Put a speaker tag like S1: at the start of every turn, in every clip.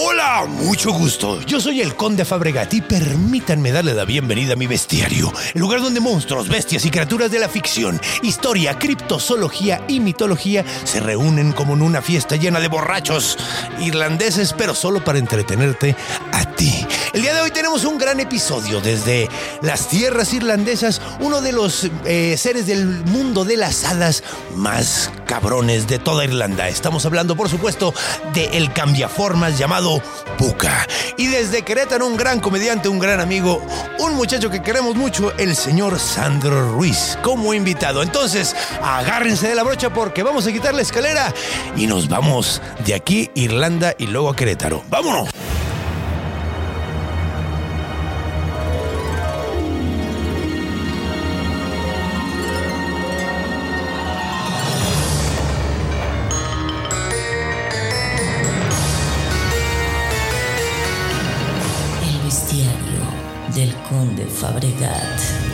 S1: Hola, mucho gusto. Yo soy el Conde Fabregat y permítanme darle la bienvenida a mi bestiario, el lugar donde monstruos, bestias y criaturas de la ficción, historia, criptozoología y mitología se reúnen como en una fiesta llena de borrachos irlandeses, pero solo para entretenerte a ti. El día de hoy tenemos un gran episodio desde las tierras irlandesas, uno de los eh, seres del mundo de las hadas más cabrones de toda Irlanda. Estamos hablando, por supuesto, de el cambiaformas llamado Puka. Y desde Querétaro, un gran comediante, un gran amigo, un muchacho que queremos mucho, el señor Sandro Ruiz, como invitado. Entonces, agárrense de la brocha porque vamos a quitar la escalera y nos vamos de aquí, Irlanda y luego a Querétaro. ¡Vámonos!
S2: Conde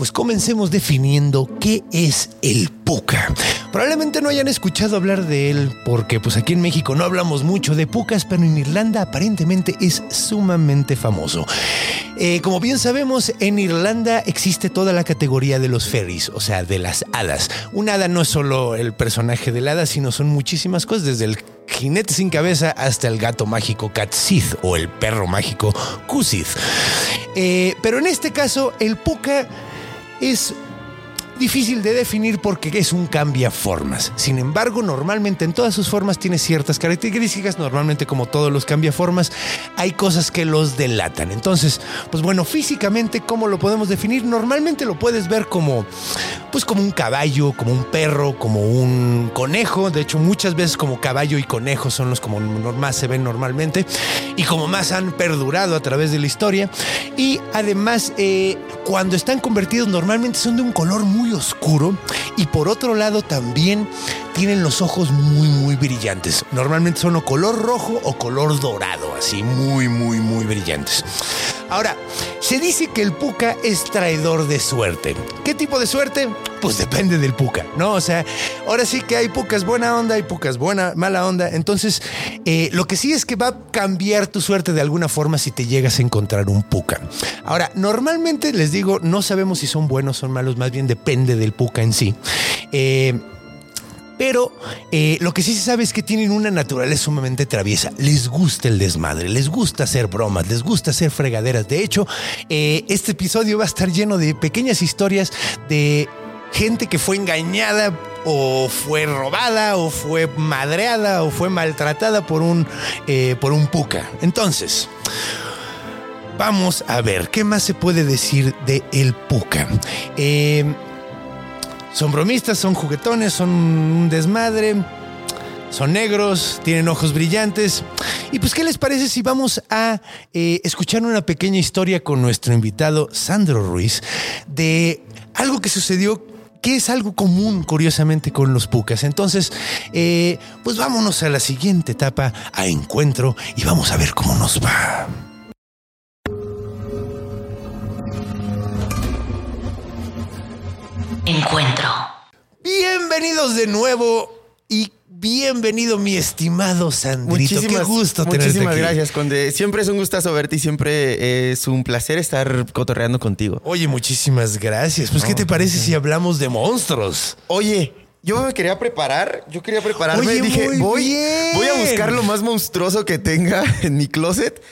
S1: pues comencemos definiendo qué es el puca. Probablemente no hayan escuchado hablar de él porque pues aquí en México no hablamos mucho de pucas, pero en Irlanda aparentemente es sumamente famoso. Eh, como bien sabemos, en Irlanda existe toda la categoría de los fairies, o sea, de las hadas. Un hada no es solo el personaje del hada, sino son muchísimas cosas, desde el jinete sin cabeza hasta el gato mágico Catsith o el perro mágico Kusith. Eh, pero en este caso, el puka es difícil de definir porque es un cambiaformas. Sin embargo, normalmente en todas sus formas tiene ciertas características. Normalmente, como todos los cambiaformas, hay cosas que los delatan. Entonces, pues bueno, físicamente, ¿cómo lo podemos definir? Normalmente lo puedes ver como, pues como un caballo, como un perro, como un conejo. De hecho, muchas veces como caballo y conejo son los como más se ven normalmente y como más han perdurado a través de la historia. Y además, eh, cuando están convertidos, normalmente son de un color muy oscuro y por otro lado también tienen los ojos muy muy brillantes. Normalmente son o color rojo o color dorado, así muy muy muy brillantes. Ahora, se dice que el puca es traidor de suerte. ¿Qué tipo de suerte? Pues depende del puca, ¿no? O sea, ahora sí que hay pucas buena onda, hay pucas buena, mala onda. Entonces, eh, lo que sí es que va a cambiar tu suerte de alguna forma si te llegas a encontrar un puca. Ahora, normalmente les digo, no sabemos si son buenos o son malos, más bien depende del puca en sí. Eh, pero eh, lo que sí se sabe es que tienen una naturaleza sumamente traviesa. Les gusta el desmadre, les gusta hacer bromas, les gusta hacer fregaderas. De hecho, este episodio va a estar lleno de pequeñas historias de gente que fue engañada o fue robada o fue madreada o fue maltratada por un, eh, por un puca. Entonces... Vamos a ver, ¿qué más se puede decir de el puca? Eh, son bromistas, son juguetones, son un desmadre, son negros, tienen ojos brillantes. Y pues, ¿qué les parece si vamos a eh, escuchar una pequeña historia con nuestro invitado Sandro Ruiz de algo que sucedió que es algo común, curiosamente, con los pucas. Entonces, eh, pues vámonos a la siguiente etapa, a encuentro, y vamos a ver cómo nos va.
S2: Encuentro.
S1: Bienvenidos de nuevo bienvenido mi estimado Sandrito. Qué gusto tenerte
S3: muchísimas
S1: aquí.
S3: gracias, Conde. Siempre es un gustazo verte y siempre es un placer estar cotorreando contigo.
S1: Oye, muchísimas gracias. Pues, ¿qué te parece si hablamos de monstruos?
S3: Oye, yo me quería preparar, yo quería prepararme.
S1: Oye,
S3: Dije, voy, voy a buscar lo más monstruoso que tenga en mi closet.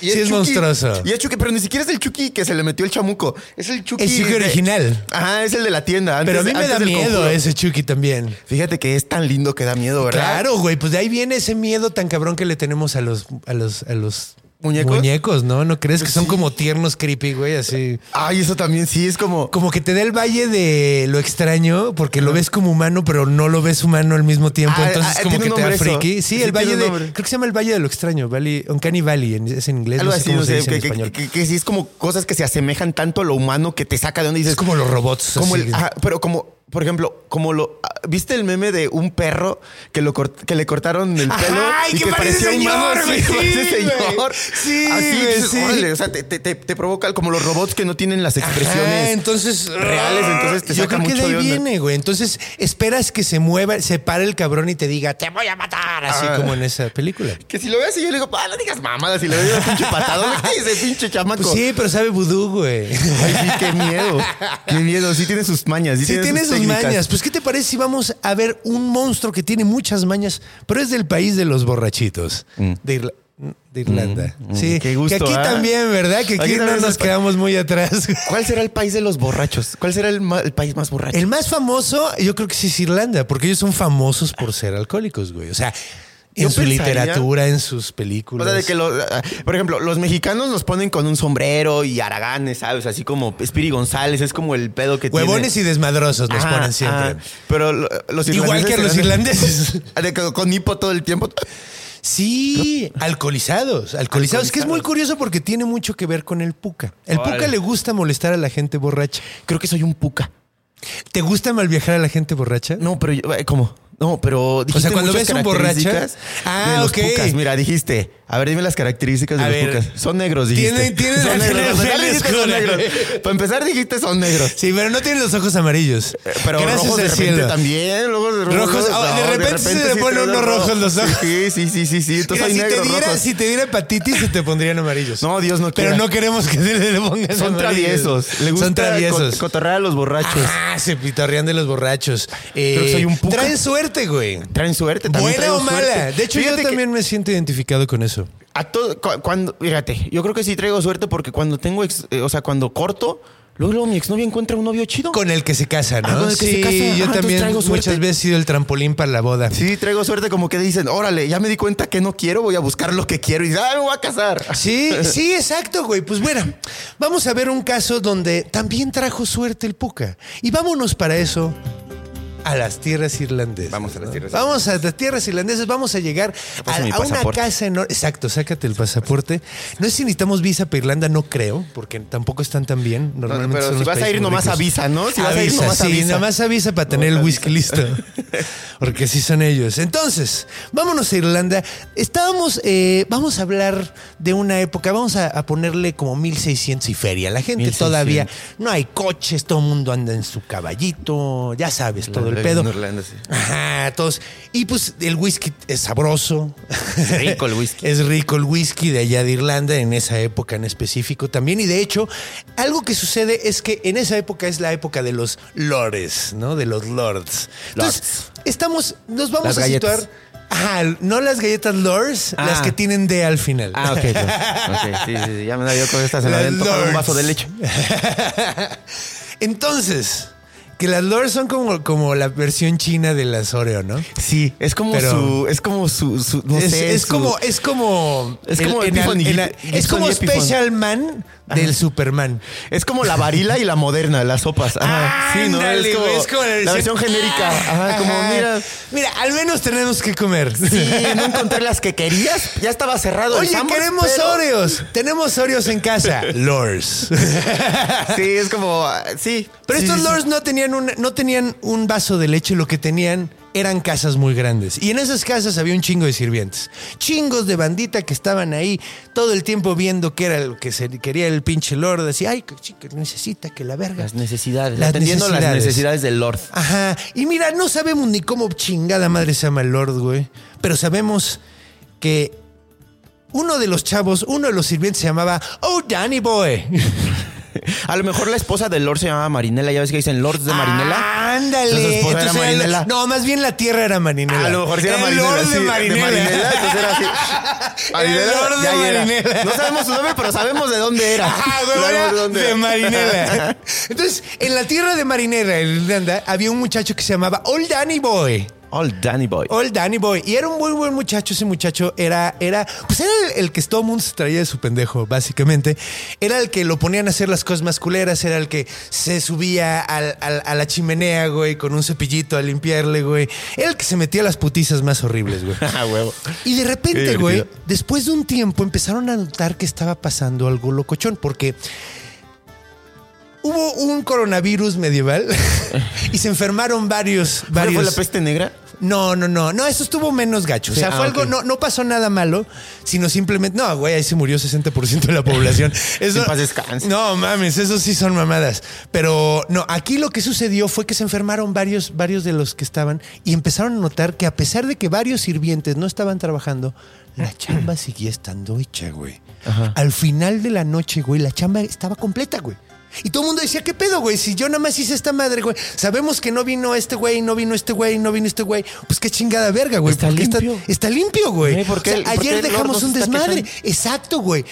S1: Sí es monstruoso.
S3: Y es Chucky, pero ni siquiera es el Chucky que se le metió el chamuco. Es el Chucky.
S1: El Chucky
S3: de-
S1: original.
S3: Ajá, es el de la tienda. antes-
S1: Pero a mí me da miedo
S3: conjuro.
S1: ese Chucky también.
S3: Fíjate que es tan lindo que da miedo, ¿verdad?
S1: Claro, güey, pues de ahí viene ese miedo tan cabrón que le tenemos a los, a los, a los
S3: muñecos.
S1: muñecos, ¿no? ¿No crees que son
S3: Sí.
S1: como tiernos creepy, güey? Así.
S3: Ay, eso también sí, es como.
S1: Como que te da el valle de lo extraño, porque lo ves como humano, pero no lo ves humano al mismo tiempo.
S3: Ah,
S1: Entonces,
S3: ah,
S1: como que te da friki. Sí,
S3: Sí,
S1: el valle de. Creo que se llama el valle de lo extraño, Valley, Uncanny Valley, en- es en inglés.
S3: Algo
S1: no sé
S3: así,
S1: cómo
S3: no
S1: se
S3: sé,
S1: dice en
S3: que,
S1: español.
S3: que- que- que sí es como cosas que se asemejan tanto a lo humano que te saca de donde dices.
S1: es como los robots.
S3: Como
S1: así.
S3: el, ajá, pero como, por ejemplo, como lo. ah, ¿Viste el meme de un perro que, lo cort- que le cortaron el pelo?
S1: ¡Ay,
S3: y
S1: que
S3: que parecía humano? Sí,
S1: Sí,
S3: señor.
S1: Sí,
S3: Así, dices,
S1: sí.
S3: órale, o sea, te, te- te- te provoca como los robots que no tienen las expresiones.
S1: Ajá, entonces
S3: reales, entonces te
S1: yo
S3: saca
S1: creo que
S3: mucho
S1: de ahí
S3: onda.
S1: viene, güey. Entonces esperas que se mueva, se pare el cabrón y te diga, te voy a matar, así
S3: Ah.
S1: como en esa película.
S3: Que si lo ves y yo le digo, ah, no digas mamadas, si le doy un pinche patado, ¿qué ese pinche chamaco?
S1: Pues sí, pero sabe vudú, güey.
S3: Ay, sí, qué miedo. Qué miedo. Sí tiene sus mañas. Sí,
S1: Sí, tiene sus
S3: técnicas.
S1: mañas. Pues, ¿qué te parece si vamos a ver un monstruo que tiene muchas mañas, pero es del país de los borrachitos? De, Irla- de Irlanda. sí,
S3: Mm. Qué gusto,
S1: que aquí
S3: ¿ah?
S1: también, ¿verdad? Que aquí,
S3: Aquí
S1: no nos quedamos muy atrás.
S3: ¿Cuál será el país de los borrachos? ¿Cuál será el, el país más borracho?
S1: El más famoso, yo creo que sí es Irlanda, porque ellos son famosos por ser alcohólicos, güey. O sea, en
S3: Yo
S1: su
S3: pensaría-
S1: literatura, en sus
S3: O
S1: películas.
S3: sea, de que los, ah, por ejemplo, los mexicanos nos ponen con un sombrero y haraganes, ¿sabes? Así como Spiri González, es como el pedo que
S1: Huevones
S3: tiene.
S1: y desmadrosos nos ponen siempre.
S3: Pero lo- los
S1: Igual que a los irlandeses.
S3: De que con hipo todo el tiempo.
S1: Sí, alcoholizados, alcoholizados. Que es muy curioso porque tiene mucho que ver con el puca. El
S3: Órale.
S1: puca le gusta molestar a la gente borracha.
S3: Creo que soy un puca.
S1: ¿Te gusta mal viajar a la gente borracha?
S3: No, pero yo- eh, ¿cómo? No, pero dijiste
S1: sea, cuando ves un
S3: características
S1: Ah,
S3: de los
S1: ok.
S3: pucas. Mira, dijiste. A ver, dime las características de
S1: A
S3: los
S1: ver.
S3: pucas. Son negros, dijiste.
S1: Tienen- tienen
S3: son negros. Para empezar, dijiste son negros. Para empezar, dijiste son negros.
S1: Sí, pero no tienen los ojos amarillos.
S3: Eh, Pero
S1: Gracias
S3: rojos de
S1: al
S3: repente
S1: cielo.
S3: también. Rojos, de
S1: Rojos, ah, de repente se le ponen unos rojos los ojos.
S3: Sí, sí, sí, sí. sí. Entonces
S1: Mira,
S3: hay
S1: si, te diera,
S3: rojos.
S1: si te diera hepatitis, se te pondrían amarillos.
S3: No, Dios no
S1: Pero
S3: quiera.
S1: no queremos que se le pongan
S3: Son
S1: amarillos.
S3: traviesos. Le gusta
S1: Son traviesos.
S3: co- cotorrear a los borrachos.
S1: Ah, se pitorrean de los borrachos. Eh,
S3: Creo que soy un puca.
S1: Traen suerte, güey.
S3: Traen suerte. también
S1: Buena o mala.
S3: suerte.
S1: De hecho,
S3: Fíjate
S1: yo
S3: que
S1: también me siento identificado con eso.
S3: A todo, cu- cuando, fíjate, yo creo que sí traigo suerte porque cuando tengo, ex- eh, o sea, cuando corto, luego, luego mi exnovia encuentra un novio chido.
S1: Con el que se casa, ¿no?
S3: Ah, con el que
S1: sí,
S3: se casa. Ah,
S1: yo
S3: entonces
S1: también
S3: traigo suerte.
S1: muchas veces he sido el trampolín para la boda.
S3: Sí, traigo suerte como que dicen, órale, ya me di cuenta que no quiero, voy a buscar lo que quiero y ah, me voy a casar.
S1: Sí, sí, exacto, güey. Pues bueno, vamos a ver un caso donde también trajo suerte el Puca. Y vámonos para eso a las tierras irlandesas.
S3: Vamos a las
S1: ¿no?
S3: tierras
S1: Vamos a las tierras irlandesas, vamos a llegar a, una casa enorme. Exacto, sácate el pasaporte. No sé si necesitamos visa para Irlanda, no creo, porque tampoco están tan bien. Normalmente
S3: pero
S1: son
S3: si vas a ir nomás avisa, ¿no? Si vas a ir
S1: avisa,
S3: nomás
S1: sí,
S3: avisa.
S1: nomás avisa para tener el whisky listo. Porque así son ellos. Entonces, vámonos a Irlanda. Estábamos, eh, vamos a hablar de una época, vamos a, a ponerle como 1600 y feria. La gente
S3: 1600.
S1: todavía, no hay coches, todo el mundo anda en su caballito, ya sabes, todo el pedo.
S3: En Irlanda, sí.
S1: Ajá, todos. Y pues el whisky es sabroso.
S3: Rico el whisky.
S1: es rico el whisky de allá de Irlanda, en esa época en específico también. Y de hecho, algo que sucede es que en esa época es la época de los lords, ¿no? De los lords. Entonces, estamos, nos vamos
S3: Las
S1: a
S3: galletas.
S1: situar. Ajá, no las galletas lords,
S3: Ah.
S1: las que tienen D al final.
S3: Ah, ok. pues, ok, sí, sí, sí, ya me da yo con esta se me
S1: Las
S3: había tocado un
S1: Lords.
S3: vaso de leche.
S1: Entonces, que las lords son como, como la versión china de las Oreo, ¿no?
S3: Sí, es como
S1: Pero-
S3: su, es como su, su- no
S1: es,
S3: sé,
S1: es
S3: su-
S1: como es como
S3: Es como
S1: en
S3: Epiphany,
S1: en es como. Special Man del Superman.
S3: Es como la varila y la moderna, las sopas. Ajá, sí, ¿no? Es como,
S1: güey, es como
S3: la versión genérica. Ajá, como mira.
S1: Mira, al menos tenemos que comer.
S3: Sí, no encontré las que querías. Ya estaba cerrado. el
S1: Oye, queremos
S3: pero-
S1: Oreos. Tenemos Oreos en casa. Lors.
S3: Sí, es como. ah, Sí.
S1: Pero
S3: sí,
S1: estos
S3: sí, sí.
S1: lords no tenían un, no tenían un vaso de leche, lo que tenían eran casas muy grandes. Y en esas casas había un chingo de sirvientes. Chingos de bandita que estaban ahí todo el tiempo viendo qué era lo que se quería el pinche lord. Decía, ay, que chica, necesita que la verga.
S3: Las necesidades.
S1: Las
S3: atendiendo las
S1: necesidades.
S3: necesidades del Lord.
S1: Ajá. Y mira, no sabemos ni cómo chingada madre se llama el Lord, güey. Pero sabemos que uno de los chavos, uno de los sirvientes se llamaba Oh Danny Boy.
S3: A lo mejor la esposa del Lord se llamaba Marinela. Ya ves que dicen Lords de Marinela.
S1: Ándale.
S3: Entonces, su esposa era
S1: Entonces era la-
S3: Marinela.
S1: no, más bien la tierra era Marinela.
S3: A lo mejor sí era
S1: el
S3: Marinela.
S1: Lord
S3: sí,
S1: de Marinela.
S3: entonces era así.
S1: El Lord de
S3: era.
S1: Marinela.
S3: No sabemos su nombre, pero sabemos de dónde era.
S1: Ah, güey,
S3: de dónde
S1: de. Marinela. Entonces, en la tierra de Marinela, en Irlanda, había un muchacho que se llamaba Old Danny Boy.
S3: All Danny Boy.
S1: Old Danny Boy. Y era un muy buen muchacho. Ese muchacho era, era, pues era el, el que todo mundo se traía de su pendejo, básicamente. Era el que lo ponían a hacer las cosas más culeras. Era el que se subía al- al- a la chimenea, güey, con un cepillito a limpiarle, güey. Era el que se metía a las putizas más horribles, güey.
S3: Ah, huevo.
S1: Y de repente, güey, después de un tiempo empezaron a notar que estaba pasando algo locochón, porque hubo un coronavirus medieval y se enfermaron varios,
S3: ¿Cuál
S1: varios.
S3: fue la peste negra?
S1: No, no, no, no, eso estuvo menos gacho. O sea,
S3: ah,
S1: fue algo,
S3: ok.
S1: no, no pasó nada malo, sino simplemente, no, güey, ahí se murió 60% de la población. Eso. No, mames, eso sí son mamadas. Pero no, aquí lo que sucedió fue que se enfermaron varios, varios de los que estaban y empezaron a notar que a pesar de que varios sirvientes no estaban trabajando, la chamba seguía estando hecha, güey. Al final de la noche, güey, la chamba estaba completa, güey. Y todo el mundo decía, ¿qué pedo, güey? Si yo nada más hice esta madre, güey. Sabemos que no vino este güey, no vino este güey, no vino este güey. Pues qué chingada verga, güey.
S3: Está limpio.
S1: Está, limpio, güey.
S3: Eh, ¿por qué
S1: O sea,
S3: el- por qué
S1: ayer dejamos un desmadre. Exacto, güey.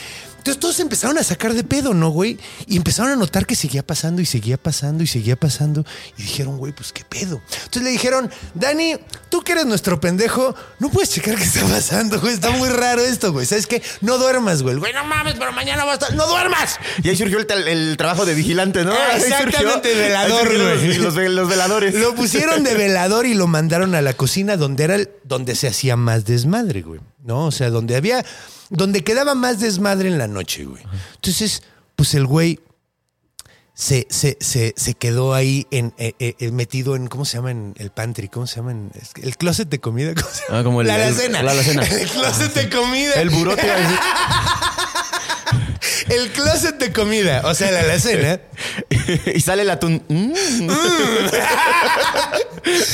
S1: Entonces todos empezaron a sacar de pedo, ¿no, güey? Y empezaron a notar que seguía pasando y seguía pasando y seguía pasando. Y dijeron, güey, pues qué pedo. Entonces le dijeron, Dani, tú que eres nuestro pendejo, no puedes checar qué está pasando, güey. Está muy raro esto, güey. ¿Sabes qué? No duermas, güey. Güey, no mames, pero mañana va a estar. ¡No duermas!
S3: Y ahí surgió el, trabajo de vigilante, ¿no?
S1: Exactamente, velador, güey.
S3: Los, los veladores.
S1: Lo pusieron de velador y lo mandaron a la cocina donde era el- donde se hacía más desmadre, güey. ¿No? O sea, donde había, donde quedaba más desmadre en la noche, güey. Entonces, pues el güey se, se, se, se quedó ahí en, eh, eh, metido en, ¿cómo se llama? En el pantry, ¿cómo se llama? En- el closet de comida. ¿cómo se llama?
S3: Ah, como el-
S1: la alacena.
S3: la alacena.
S1: El closet de comida.
S3: El buró te iba a decir.
S1: El closet de comida. O sea, la alacena.
S3: y sale el atún. Mm.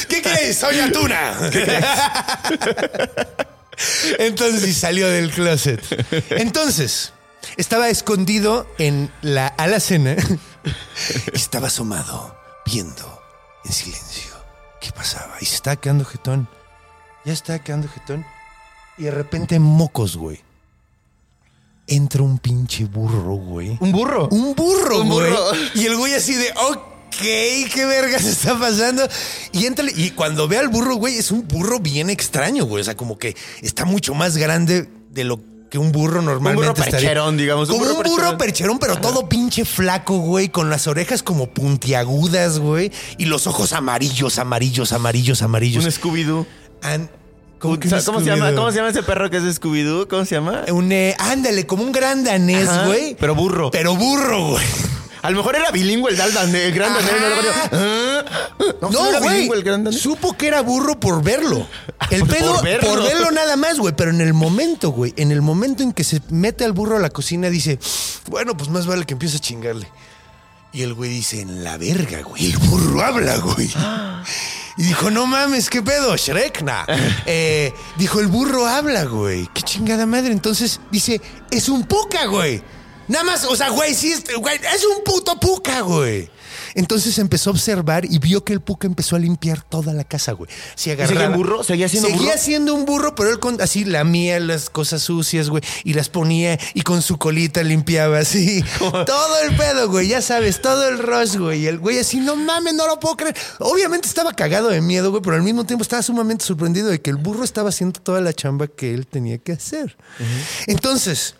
S1: ¿Qué crees? Soy Atuna. Entonces salió del closet. Entonces, estaba escondido en la alacena y estaba asomado, viendo en silencio qué pasaba. Y se estaba quedando jetón. Ya estaba quedando jetón. Y de repente, mocos, güey. Entra un pinche burro, güey.
S3: Un burro.
S1: Un burro,
S3: Un
S1: güey.
S3: burro.
S1: Y el güey así de, ok, ¿qué vergas está pasando? Y entra, y cuando ve al burro, güey, es un burro bien extraño, güey. O sea, como que está mucho más grande de lo que un burro normalmente
S3: burro
S1: estaría.
S3: percherón, digamos, un
S1: Como un
S3: burro
S1: burro
S3: percherón.
S1: percherón, pero todo pinche flaco, güey, con las orejas como puntiagudas, güey. Y los ojos amarillos, amarillos, amarillos, amarillos.
S3: Un Scooby-Doo. ¿Cómo,
S1: un
S3: ¿Cómo se llama?
S1: Scooby-Doo?
S3: ¿Cómo se llama ese perro que es Scooby-Doo? ¿Cómo se llama?
S1: Un, eh, ándale, como un gran danés, güey.
S3: pero burro.
S1: Pero burro, güey.
S3: A lo mejor era bilingüe el, Daldan, el gran. ¿no? No,
S1: No,
S3: era
S1: güey.
S3: bilingüe el gran danés.
S1: Supo que era burro por verlo. El
S3: Por
S1: pedo, por
S3: verlo.
S1: verlo. nada más, güey. Pero en el momento, güey, en el momento en que se mete al burro a la cocina, dice, bueno, pues más vale que empiece a chingarle. Y el güey dice, en la verga, güey. El burro habla, güey. Y dijo, no mames, ¿qué pedo? Shrek, nah. Eh, dijo, el burro habla, güey. Qué chingada madre. Entonces dice, es un puca, güey. Nada más, o sea, güey, sí, es, güey, es un puto puca, güey. Entonces empezó a observar y vio que el puca empezó a limpiar toda la casa, güey. Se
S3: seguía
S1: agarraba-
S3: en burro? ¿Seguía siendo
S1: Seguía
S3: burro?
S1: siendo un burro, pero él con- así lamía las cosas sucias, güey, y las ponía y con su colita limpiaba así. todo el pedo, güey, ya sabes, todo el rush, güey. Y el güey así, no mames, no lo puedo creer. Obviamente estaba cagado de miedo, güey, pero al mismo tiempo estaba sumamente sorprendido de que el burro estaba haciendo toda la chamba que él tenía que hacer. Entonces,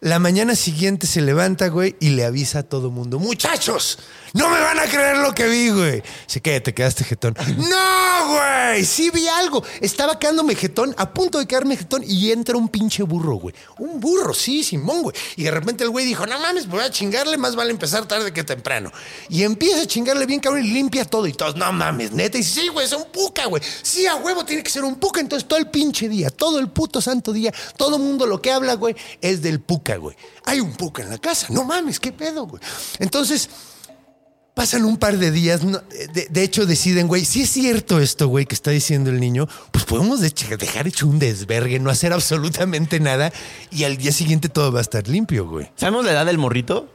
S1: la mañana siguiente se levanta, güey, y le avisa a todo mundo, muchachos, no me van a creer lo que vi, güey. Dice, ¿qué? ¿Te quedaste jetón? no, güey, sí vi algo. Estaba quedándome jetón, a punto de quedarme jetón, y entra un pinche burro, güey. Un burro, sí, Simón, güey. Y de repente el güey dijo, no mames, voy a chingarle, más vale empezar tarde que temprano. Y empieza a chingarle bien, cabrón, y limpia todo. Y todos, no mames, neta. Y dice, sí, güey, es un puca, güey. Sí, a huevo tiene que ser un puca. Entonces todo el pinche día, todo el puto santo día, todo el mundo lo que habla, güey, es del puca, güey. Hay un puca en la casa. No mames, qué pedo, güey. Entonces, Pasan un par de días, de, de hecho deciden, güey, si es cierto esto, güey, que está diciendo el niño, pues podemos de- dejar hecho un desvergue, no hacer absolutamente nada y al día siguiente todo va a estar limpio, güey.
S3: ¿Sabemos la edad del morrito?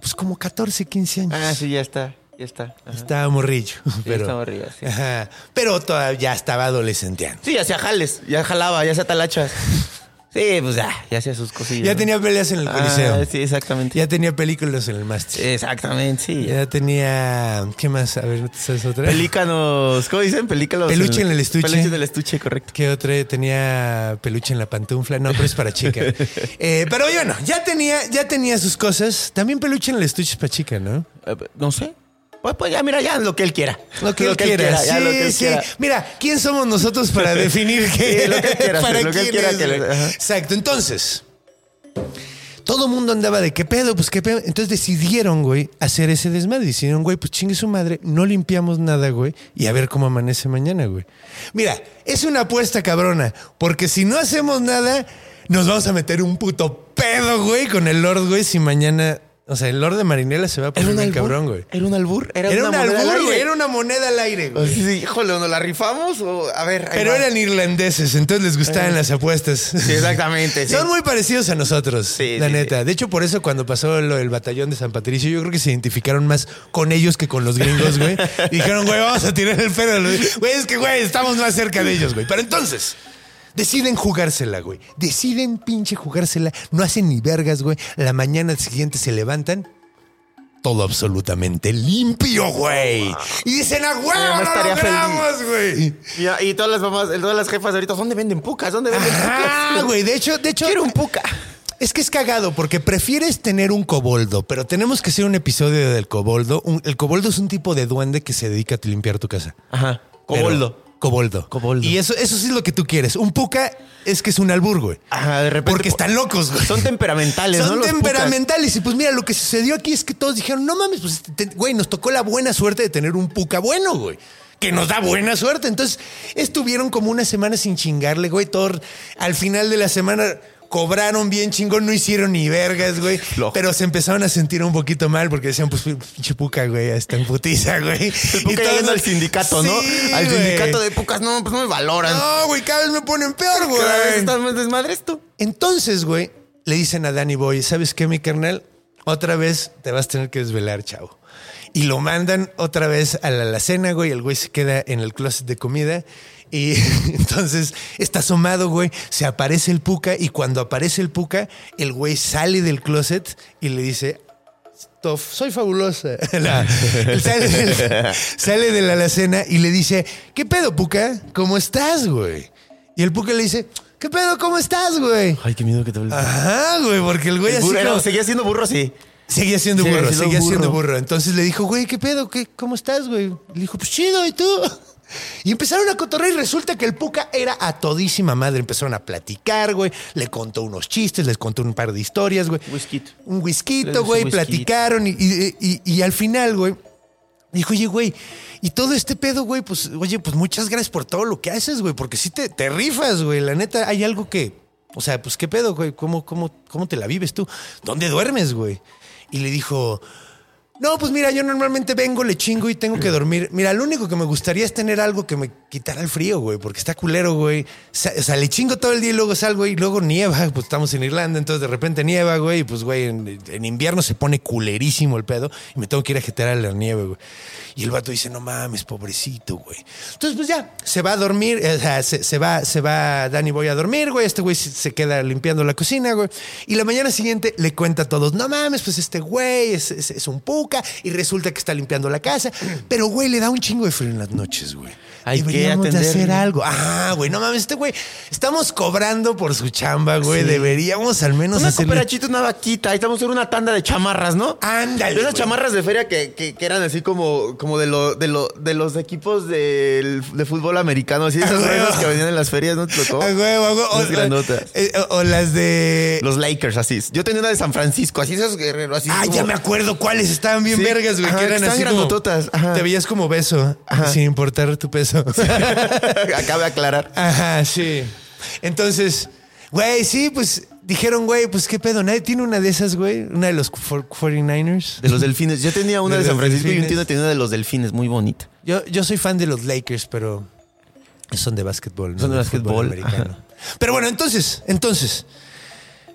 S1: Pues como 14, 15 años.
S3: Ah, sí, ya está. Ya está. Ajá.
S1: Estaba morrillo. Pero,
S3: estaba morrillo, sí.
S1: Ajá. pero todavía ya estaba adolescenteando.
S3: Sí, ya hacía jales. Ya jalaba, ya hacía talachas. Sí, pues ya, ya hacía sus cosillas.
S1: Ya
S3: ¿no?
S1: tenía peleas en el
S3: Ah,
S1: Coliseo.
S3: sí, exactamente.
S1: Ya tenía películas en el máster.
S3: Exactamente, sí.
S1: Ya tenía. ¿Qué más? A ver, ¿sabes otra?
S3: Pelícanos, ¿cómo dicen? Pelícanos.
S1: Peluche en el estuche.
S3: Peluche en el estuche, correcto.
S1: ¿Qué otra? Tenía peluche en la pantufla. No, pero es para chica. Eh, pero bueno, ya tenía, ya tenía sus cosas. También peluche en el estuche es para chica, ¿no?
S3: Eh, no sé. Pues, pues ya, mira, ya lo que él quiera.
S1: Lo que él quiera.
S3: ya
S1: sí,
S3: lo que él
S1: sí.
S3: quiera.
S1: Mira, ¿quién somos nosotros para definir qué?
S3: Lo que él quiera,
S1: para
S3: lo que él quiera
S1: es,
S3: que le-.
S1: Exacto. Entonces, todo mundo andaba de qué pedo, pues qué pedo. Entonces decidieron, güey, hacer ese desmadre. Decidieron, güey, pues chingue su madre, no limpiamos nada, güey, y a ver cómo amanece mañana, güey. Mira, es una apuesta cabrona, porque si no hacemos nada, nos vamos a meter un puto pedo, güey, con el Lord, güey, si mañana. O sea, el Lord de Marinela se va a poner bien cabrón, güey.
S3: Era un albur. Era,
S1: Era un
S3: una moneda al
S1: albur, güey. Era una moneda al aire, güey.
S3: Sí, sí, híjole, ¿nos la rifamos? O, a ver.
S1: Pero
S3: va.
S1: eran irlandeses, entonces les gustaban las apuestas.
S3: Sí, exactamente. sí.
S1: Son muy parecidos a nosotros,
S3: Sí,
S1: la neta. De hecho, por eso cuando pasó lo del batallón de San Patricio, yo creo que se identificaron más con ellos que con los gringos, güey. Y dijeron, güey, vamos a tirar el pedo. Güey, es que, güey, estamos más cerca de ellos, güey. Pero entonces, deciden jugársela, güey. Deciden pinche jugársela. No hacen ni vergas, güey. La mañana siguiente se levantan. Todo absolutamente limpio, güey. Y dicen, a huevo, no logramos, güey.
S3: Y, y todas las mamás, todas las jefas ahorita, ¿dónde venden pucas? ¿Dónde venden
S1: Ah,
S3: pucas?
S1: güey. De hecho, de hecho.
S3: Quiero un puca.
S1: Es que es cagado porque prefieres tener un coboldo, pero tenemos que hacer un episodio del coboldo. Un- el coboldo es un tipo de duende que se dedica a limpiar tu casa.
S3: Ajá.
S1: Pero-
S3: Coboldo.
S1: Coboldo. Y eso, eso sí es lo que tú quieres. Un puca es que es un albur, güey.
S3: Ajá, de repente.
S1: Porque están locos, güey.
S3: Son temperamentales, ¿no?
S1: Son
S3: pucas.
S1: temperamentales. Y pues mira, lo que sucedió aquí es que todos dijeron, no mames, pues, te- güey, nos tocó la buena suerte de tener un puca bueno, güey. Que nos da buena suerte. Entonces, estuvieron como una semana sin chingarle, güey. Todo, al final de la semana cobraron bien chingón, no hicieron ni vergas, güey. Pero se empezaron a sentir un poquito mal porque decían, pues, pinche puca, güey, está en putiza, güey.
S3: El puca ya yendo al sindicato, ¿no? Al
S1: güey.
S3: sindicato de pucas, no, pues no me valoran.
S1: No, güey, cada vez me ponen peor, güey.
S3: Cada vez estás más desmadre esto.
S1: Entonces, güey, le dicen a Danny Boy, ¿sabes qué, mi carnal? Otra vez te vas a tener que desvelar, chavo. Y lo mandan otra vez a la alacena, güey. El güey se queda en el closet de comida. Y entonces está asomado, güey. Se aparece el puca. Y cuando aparece el puca, el güey sale del closet y le dice: soy fabulosa. La- sale, sale de la alacena y le dice: ¿Qué pedo, puca? ¿Cómo estás, güey? Y el puca le dice: ¿Qué pedo? ¿Cómo estás, güey?
S3: Ay, qué miedo que te vuelva.
S1: Ajá, güey, porque el güey así
S3: Burro,
S1: como-
S3: seguía siendo burro, sí.
S1: Seguía siendo
S3: Seguía
S1: burro,
S3: siendo
S1: seguía
S3: burro.
S1: siendo burro. Entonces le dijo, güey, ¿qué pedo? ¿Qué, ¿Cómo estás, güey? Le dijo, pues chido, ¿y tú? Y empezaron a cotorrear y resulta que el Puca era a todísima madre. Empezaron a platicar, güey. Le contó unos chistes, les contó un par de historias, güey.
S3: Whisky.
S1: Un whisky, güey.
S3: whisky.
S1: Platicaron y, y- y- y al final, güey, dijo, oye, güey, y todo este pedo, güey, pues, oye, pues muchas gracias por todo lo que haces, güey, porque sí te, te rifas, güey. La neta, hay algo que, o sea, pues, ¿qué pedo, güey? ¿Cómo, cómo, ¿Cómo te la vives tú? ¿Dónde duermes, güey? Y le dijo, no, pues mira, yo normalmente vengo, le chingo y tengo que dormir. Mira, lo único que me gustaría es tener algo que me quitara el frío, güey, porque está culero, güey. O sea, le chingo todo el día y luego salgo y luego nieva, pues estamos en Irlanda, entonces de repente nieva, güey, y pues, güey, en, en invierno se pone culerísimo el pedo y me tengo que ir a jetear a la nieve, güey. Y el vato dice, no mames, pobrecito, güey. Entonces, pues ya, se va a dormir, o sea, se, se va, se va Dani voy a dormir, güey. Este güey se, queda limpiando la cocina, güey. Y la mañana siguiente le cuenta a todos, no mames, pues este güey es, es- es un y resulta que está limpiando la casa. Pero, güey, le da un chingo de frío en las noches, güey.
S3: Hay que
S1: Deberíamos de
S3: atender.
S1: hacer algo. Ah, güey, no mames, este güey, estamos cobrando por su chamba, güey.
S3: Sí.
S1: Deberíamos al menos
S3: Una
S1: hacerle...
S3: cooperachita, una vaquita. Ahí estamos en una tanda de chamarras, ¿no?
S1: Ándale,
S3: De esas
S1: güey.
S3: chamarras de feria que, que- que eran así como, como de, lo, de, lo, de los equipos del- de fútbol americano. Así, esas ruedas que venían en las ferias, ¿no te tocó?
S1: Ah, güey, güey, güey.
S3: Unas
S1: O-
S3: grandotas.
S1: eh, o- o las de...
S3: Los Lakers, así. Yo tenía una de San Francisco, así esos guerreros, así.
S1: Ah,
S3: como-
S1: ya me acuerdo cuáles estaban bien
S3: Sí,
S1: vergas, güey.
S3: ajá,
S1: que eran
S3: que
S1: así como. Te veías como beso, sin importar tu peso.
S3: Acaba de aclarar.
S1: Ajá, sí. Entonces, güey, sí, pues dijeron, güey, pues qué pedo. Nadie tiene una de esas, güey. Una de los for- 49ers.
S3: De los delfines. Yo tenía una
S1: De
S3: de, San Francisco y un
S1: delfines.
S3: tío tenía una de los delfines, muy bonita.
S1: Yo, yo soy fan de los Lakers, pero son de básquetbol. no
S3: Son de básquetbol,
S1: americano. Pero bueno, entonces, entonces,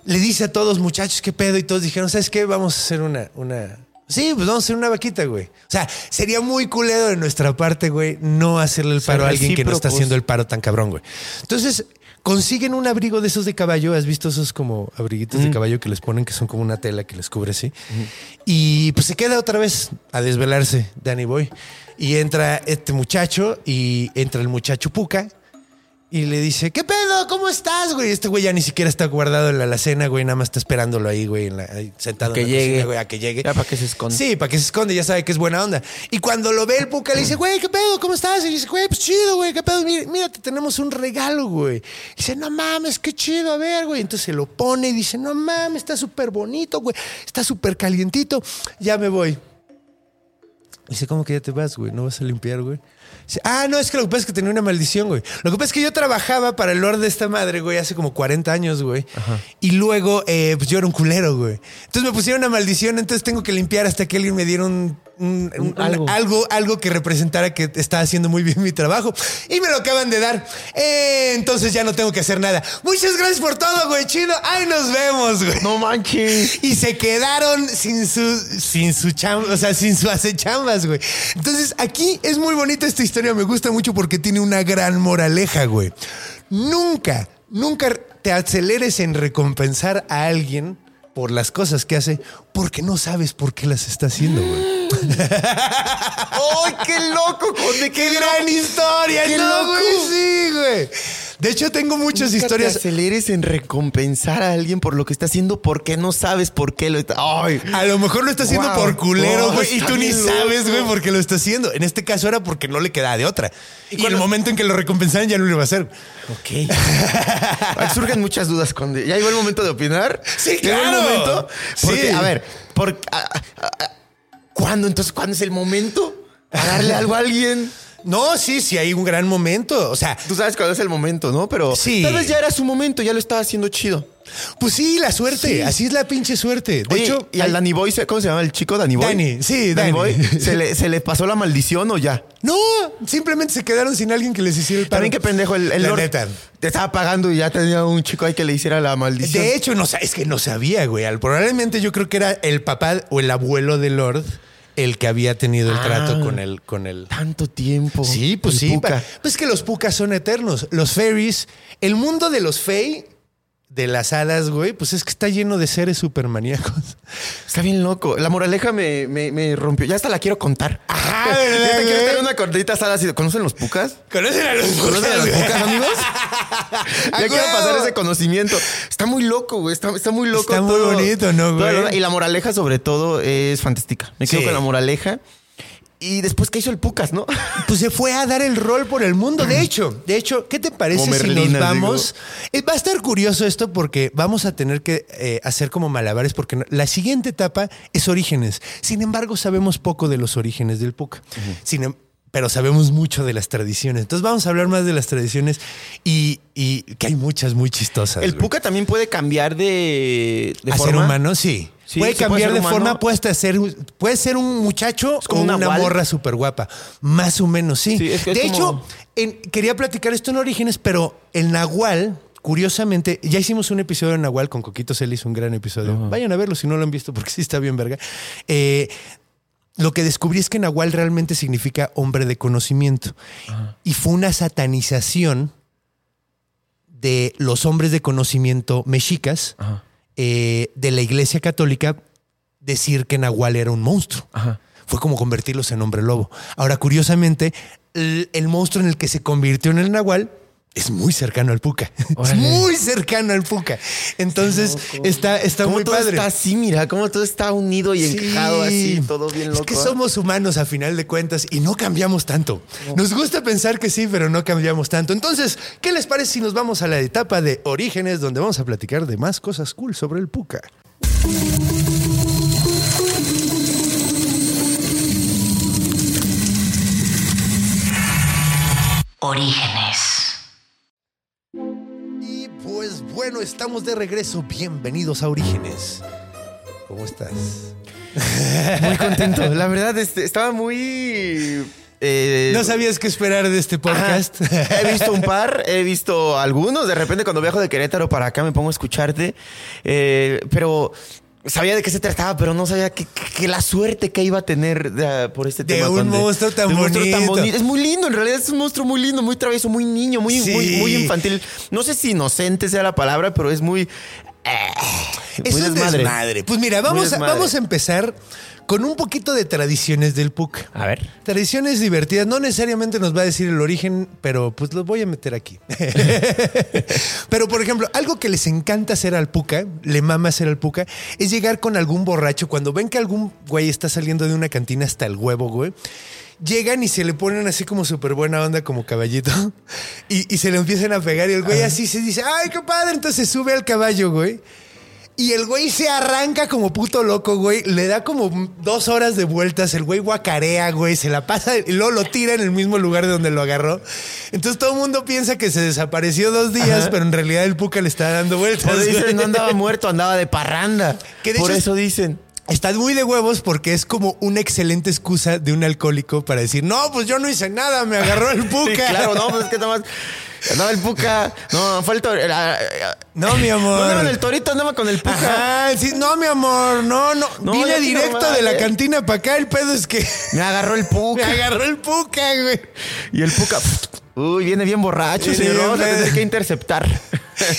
S1: le dice a todos, muchachos, qué pedo. Y todos dijeron, ¿sabes qué? Vamos a hacer una, una. Sí, pues vamos a hacer una vaquita, güey. O sea, sería muy culero de nuestra parte, güey, no hacerle el paro a alguien que no está haciendo el paro tan cabrón, güey. Entonces, consiguen un abrigo de esos de caballo. ¿Has visto esos como abriguitos de caballo que les ponen que son como una tela que les cubre así? Y pues se queda otra vez a desvelarse Danny Boy. Y entra este muchacho y entra el muchacho Puka. Y le dice, ¿qué pedo? ¿Cómo estás, güey? Este güey ya ni siquiera está guardado en la alacena, güey. Nada más está esperándolo ahí, güey, en la- ahí sentado
S3: Que
S1: en la
S3: llegue.
S1: cocina, güey, a que llegue.
S3: Ya para que se esconda.
S1: Sí, para que se esconde, ya sabe que es buena onda. Y cuando lo ve el Puka, le dice, güey, ¿qué pedo? ¿Cómo estás? Y dice, güey, pues chido, güey, ¿qué pedo? Mira, mira, te tenemos un regalo, güey. Y dice, no mames, qué chido, a ver, güey. Entonces se lo pone y dice, no mames, está súper bonito, güey. Está súper calientito. Ya me voy. Dice, ¿cómo que ya te vas, güey? ¿No vas a limpiar, güey? Dice, ah, no, es que lo que pasa es que tenía una maldición, güey. Lo que pasa es que yo trabajaba para el Lord de esta madre, güey, hace como 40 años, güey. Y luego, eh, pues yo era un culero, güey. Entonces me pusieron una maldición, entonces tengo que limpiar hasta que alguien me diera un, un- un- un-
S3: algo.
S1: algo, algo que representara que estaba haciendo muy bien mi trabajo. Y me lo acaban de dar. Eh, entonces ya no tengo que hacer nada. Muchas gracias por todo, güey. Chido. Ay, nos vemos, güey.
S3: No manches.
S1: Y se quedaron sin su, sin su chamba, o sea, sin su acechambas, güey. Entonces, aquí es muy bonita esta historia, me gusta mucho porque tiene una gran moraleja, güey. Nunca, nunca te aceleres en recompensar a alguien por las cosas que hace porque no sabes por qué las está haciendo, güey.
S3: ¡Ay, qué loco, Conde!
S1: ¡Qué gran historia!
S3: ¡Qué
S1: no,
S3: loco!
S1: güey! Sí, güey. De hecho, tengo muchas
S3: Nunca
S1: historias.
S3: Te aceleres en recompensar a alguien por lo que está haciendo porque no sabes por qué lo está. ¡Ay!
S1: A lo mejor lo está haciendo
S3: Wow.
S1: por culero,
S3: Oh,
S1: güey, y tú ni sabes, güey, por qué lo está haciendo. En este caso era porque no le quedaba de otra. Y, el momento en que lo recompensaran ya no lo iba a hacer.
S3: Ok. Surgen muchas dudas, Conde. ¿Ya llegó el momento de opinar?
S1: Sí,
S3: ¿Llegó
S1: claro.
S3: el momento? Porque,
S1: Sí.
S3: a ver, por, a- a- a- ¿cuándo? Entonces, ¿cuándo es el momento? ¿Para darle algo a alguien?
S1: No, sí, sí, hay un gran momento. O sea,
S3: Tú sabes cuándo es el momento, ¿no? Pero
S1: Sí.
S3: tal vez ya era su momento, ya lo estaba haciendo chido.
S1: pues sí, la suerte.
S3: Sí.
S1: Así es la pinche suerte. De
S3: Oye,
S1: hecho,
S3: ¿y al Danny Boy, ¿cómo se llama el chico? ¿Danny Boy?
S1: Danny, sí, Danny.
S3: Boy. ¿Se le, ¿Se le pasó la maldición o ya?
S1: no, simplemente se quedaron sin alguien que les hiciera el paro.
S3: También qué pendejo, el, el
S1: La
S3: Lord
S1: neta.
S3: te estaba pagando y ya tenía un chico ahí que le hiciera la maldición.
S1: De hecho, no, es que no sabía, güey. Probablemente yo creo que era el papá o el abuelo de Lord el que había tenido el
S3: Ah.
S1: trato con el, con el,
S3: Tanto tiempo.
S1: Sí, pues sí.
S3: Puka.
S1: Pues que los pucas son eternos. Los fairies, el mundo de los fey, de las hadas, güey, pues es que está lleno de seres supermaníacos.
S3: Está bien loco. La moraleja me, me, me rompió. Ya hasta la quiero contar.
S1: Ajá,
S3: Ya
S1: ¿verdad,
S3: te quiero tener una cortita sala así. ¿Conocen los pucas?
S1: ¿Conocen a los
S3: ¿Conocen a los pucas, amigos?
S1: ¡A
S3: ya quiero pasar ese conocimiento. Está muy loco, güey. Está, está muy loco.
S1: Está muy bonito, ¿no, güey?
S3: Y la moraleja, sobre todo, es fantástica. Me quedo
S1: Sí.
S3: con la moraleja. Y después, ¿qué hizo el Pucas, no?
S1: Pues se fue a dar el rol por el mundo. De hecho, de hecho, ¿qué te parece si nos vamos?
S3: digo.
S1: Eh, Va a estar curioso esto porque vamos a tener que eh, hacer como malabares porque la siguiente etapa es orígenes. Sin embargo, sabemos poco de los orígenes del Puca. Sin em- pero sabemos mucho de las tradiciones. Entonces vamos a hablar más de las tradiciones y, y que hay muchas muy chistosas.
S3: El
S1: güey.
S3: Puca también puede cambiar de, de
S1: a ser humano, sí.
S3: Sí,
S1: puede cambiar de
S3: humano.
S1: forma, puede ser, puede ser un muchacho
S3: como
S1: o
S3: un
S1: una morra súper guapa. Más o menos, sí.
S3: Sí, es que es
S1: de
S3: como-
S1: hecho, en- quería platicar esto en Orígenes, pero el nahual, curiosamente, ya hicimos un episodio de nahual con Coquito Celis, un gran episodio. Vayan a verlo si no lo han visto porque sí está bien verga. Eh, lo que descubrí es que Nahual realmente significa hombre de conocimiento. Y fue una satanización de los hombres de conocimiento mexicas eh, de la Iglesia Católica decir que Nahual era un monstruo. Fue como convertirlos en hombre lobo. Ahora, curiosamente, el, el monstruo en el que se convirtió en el Nahual es muy cercano al Puca. Es muy cercano al Puca. Entonces, está, está
S3: Cómo
S1: muy
S3: todo
S1: padre.
S3: está así, mira, cómo todo está unido y
S1: Sí.
S3: encajado así, todo bien loco.
S1: Es que somos humanos a final de cuentas y no cambiamos tanto. Nos gusta pensar que sí, pero no cambiamos tanto. Entonces, ¿qué les parece si nos vamos a la etapa de orígenes donde vamos a platicar de más cosas cool sobre el Puca?
S2: Orígenes.
S1: Bueno, estamos de regreso. Bienvenidos a Orígenes. ¿Cómo estás?
S3: Muy contento. La verdad, este, estaba muy. eh,
S1: ¿No sabías qué esperar de este podcast?
S3: Ajá. He visto un par, he visto algunos. De repente, cuando viajo de Querétaro para acá, me pongo a escucharte. Eh, pero sabía de qué se trataba, pero no sabía que, que- que la suerte que iba a tener de- por este
S1: De
S3: tema.
S1: un
S3: con
S1: monstruo tan
S3: de un monstruo
S1: bonito.
S3: Es muy lindo, en realidad es un monstruo muy lindo, muy travieso, muy niño, muy,
S1: Sí.
S3: muy, muy infantil. No sé si inocente sea la palabra, pero es muy. eh,
S1: Es
S3: muy
S1: un
S3: desmadre.
S1: desmadre. Pues mira, vamos a, vamos a empezar con un poquito de tradiciones del PUC.
S3: A ver.
S1: Tradiciones divertidas. No necesariamente nos va a decir el origen, pero pues los voy a meter aquí. pero, por ejemplo, algo que les encanta hacer al Puca, le mama hacer al Puca, es llegar con algún borracho. Cuando ven que algún güey está saliendo de una cantina hasta el huevo, güey. Llegan y se le ponen así como súper buena onda, como caballito, y, y se le empiezan a pegar. Y el güey así se dice, ¡ay, qué padre! Entonces sube al caballo, güey. Y el güey se arranca como puto loco, güey. Le da como dos horas de vueltas. El güey guacarea, güey. Se la pasa y luego lo tira en el mismo lugar de donde lo agarró. Entonces todo el mundo piensa que se desapareció dos días,
S3: Ajá.
S1: pero en realidad el puca le está dando vueltas. Güey.
S3: dicen, no andaba muerto, andaba de parranda.
S1: Que de
S3: Por
S1: hecho
S3: eso dicen.
S1: Está muy de huevos porque es como una excelente excusa de un alcohólico para decir, no, pues yo no hice nada, me agarró el puca.
S3: Sí, claro, no, pues es que nada más. Andaba el puca. No, fue el toro. era-
S1: No, mi amor.
S3: No el torito, andaba con el puca.
S1: Ajá, sí, no, mi amor, no, no.
S3: No,
S1: Vine directo de la
S3: eh.
S1: cantina para acá. El pedo es que
S3: Me agarró el
S1: me
S3: puca.
S1: agarró el puca, güey.
S3: Y el puca. Uy, viene bien borracho, señor. Vamos a tener que interceptar.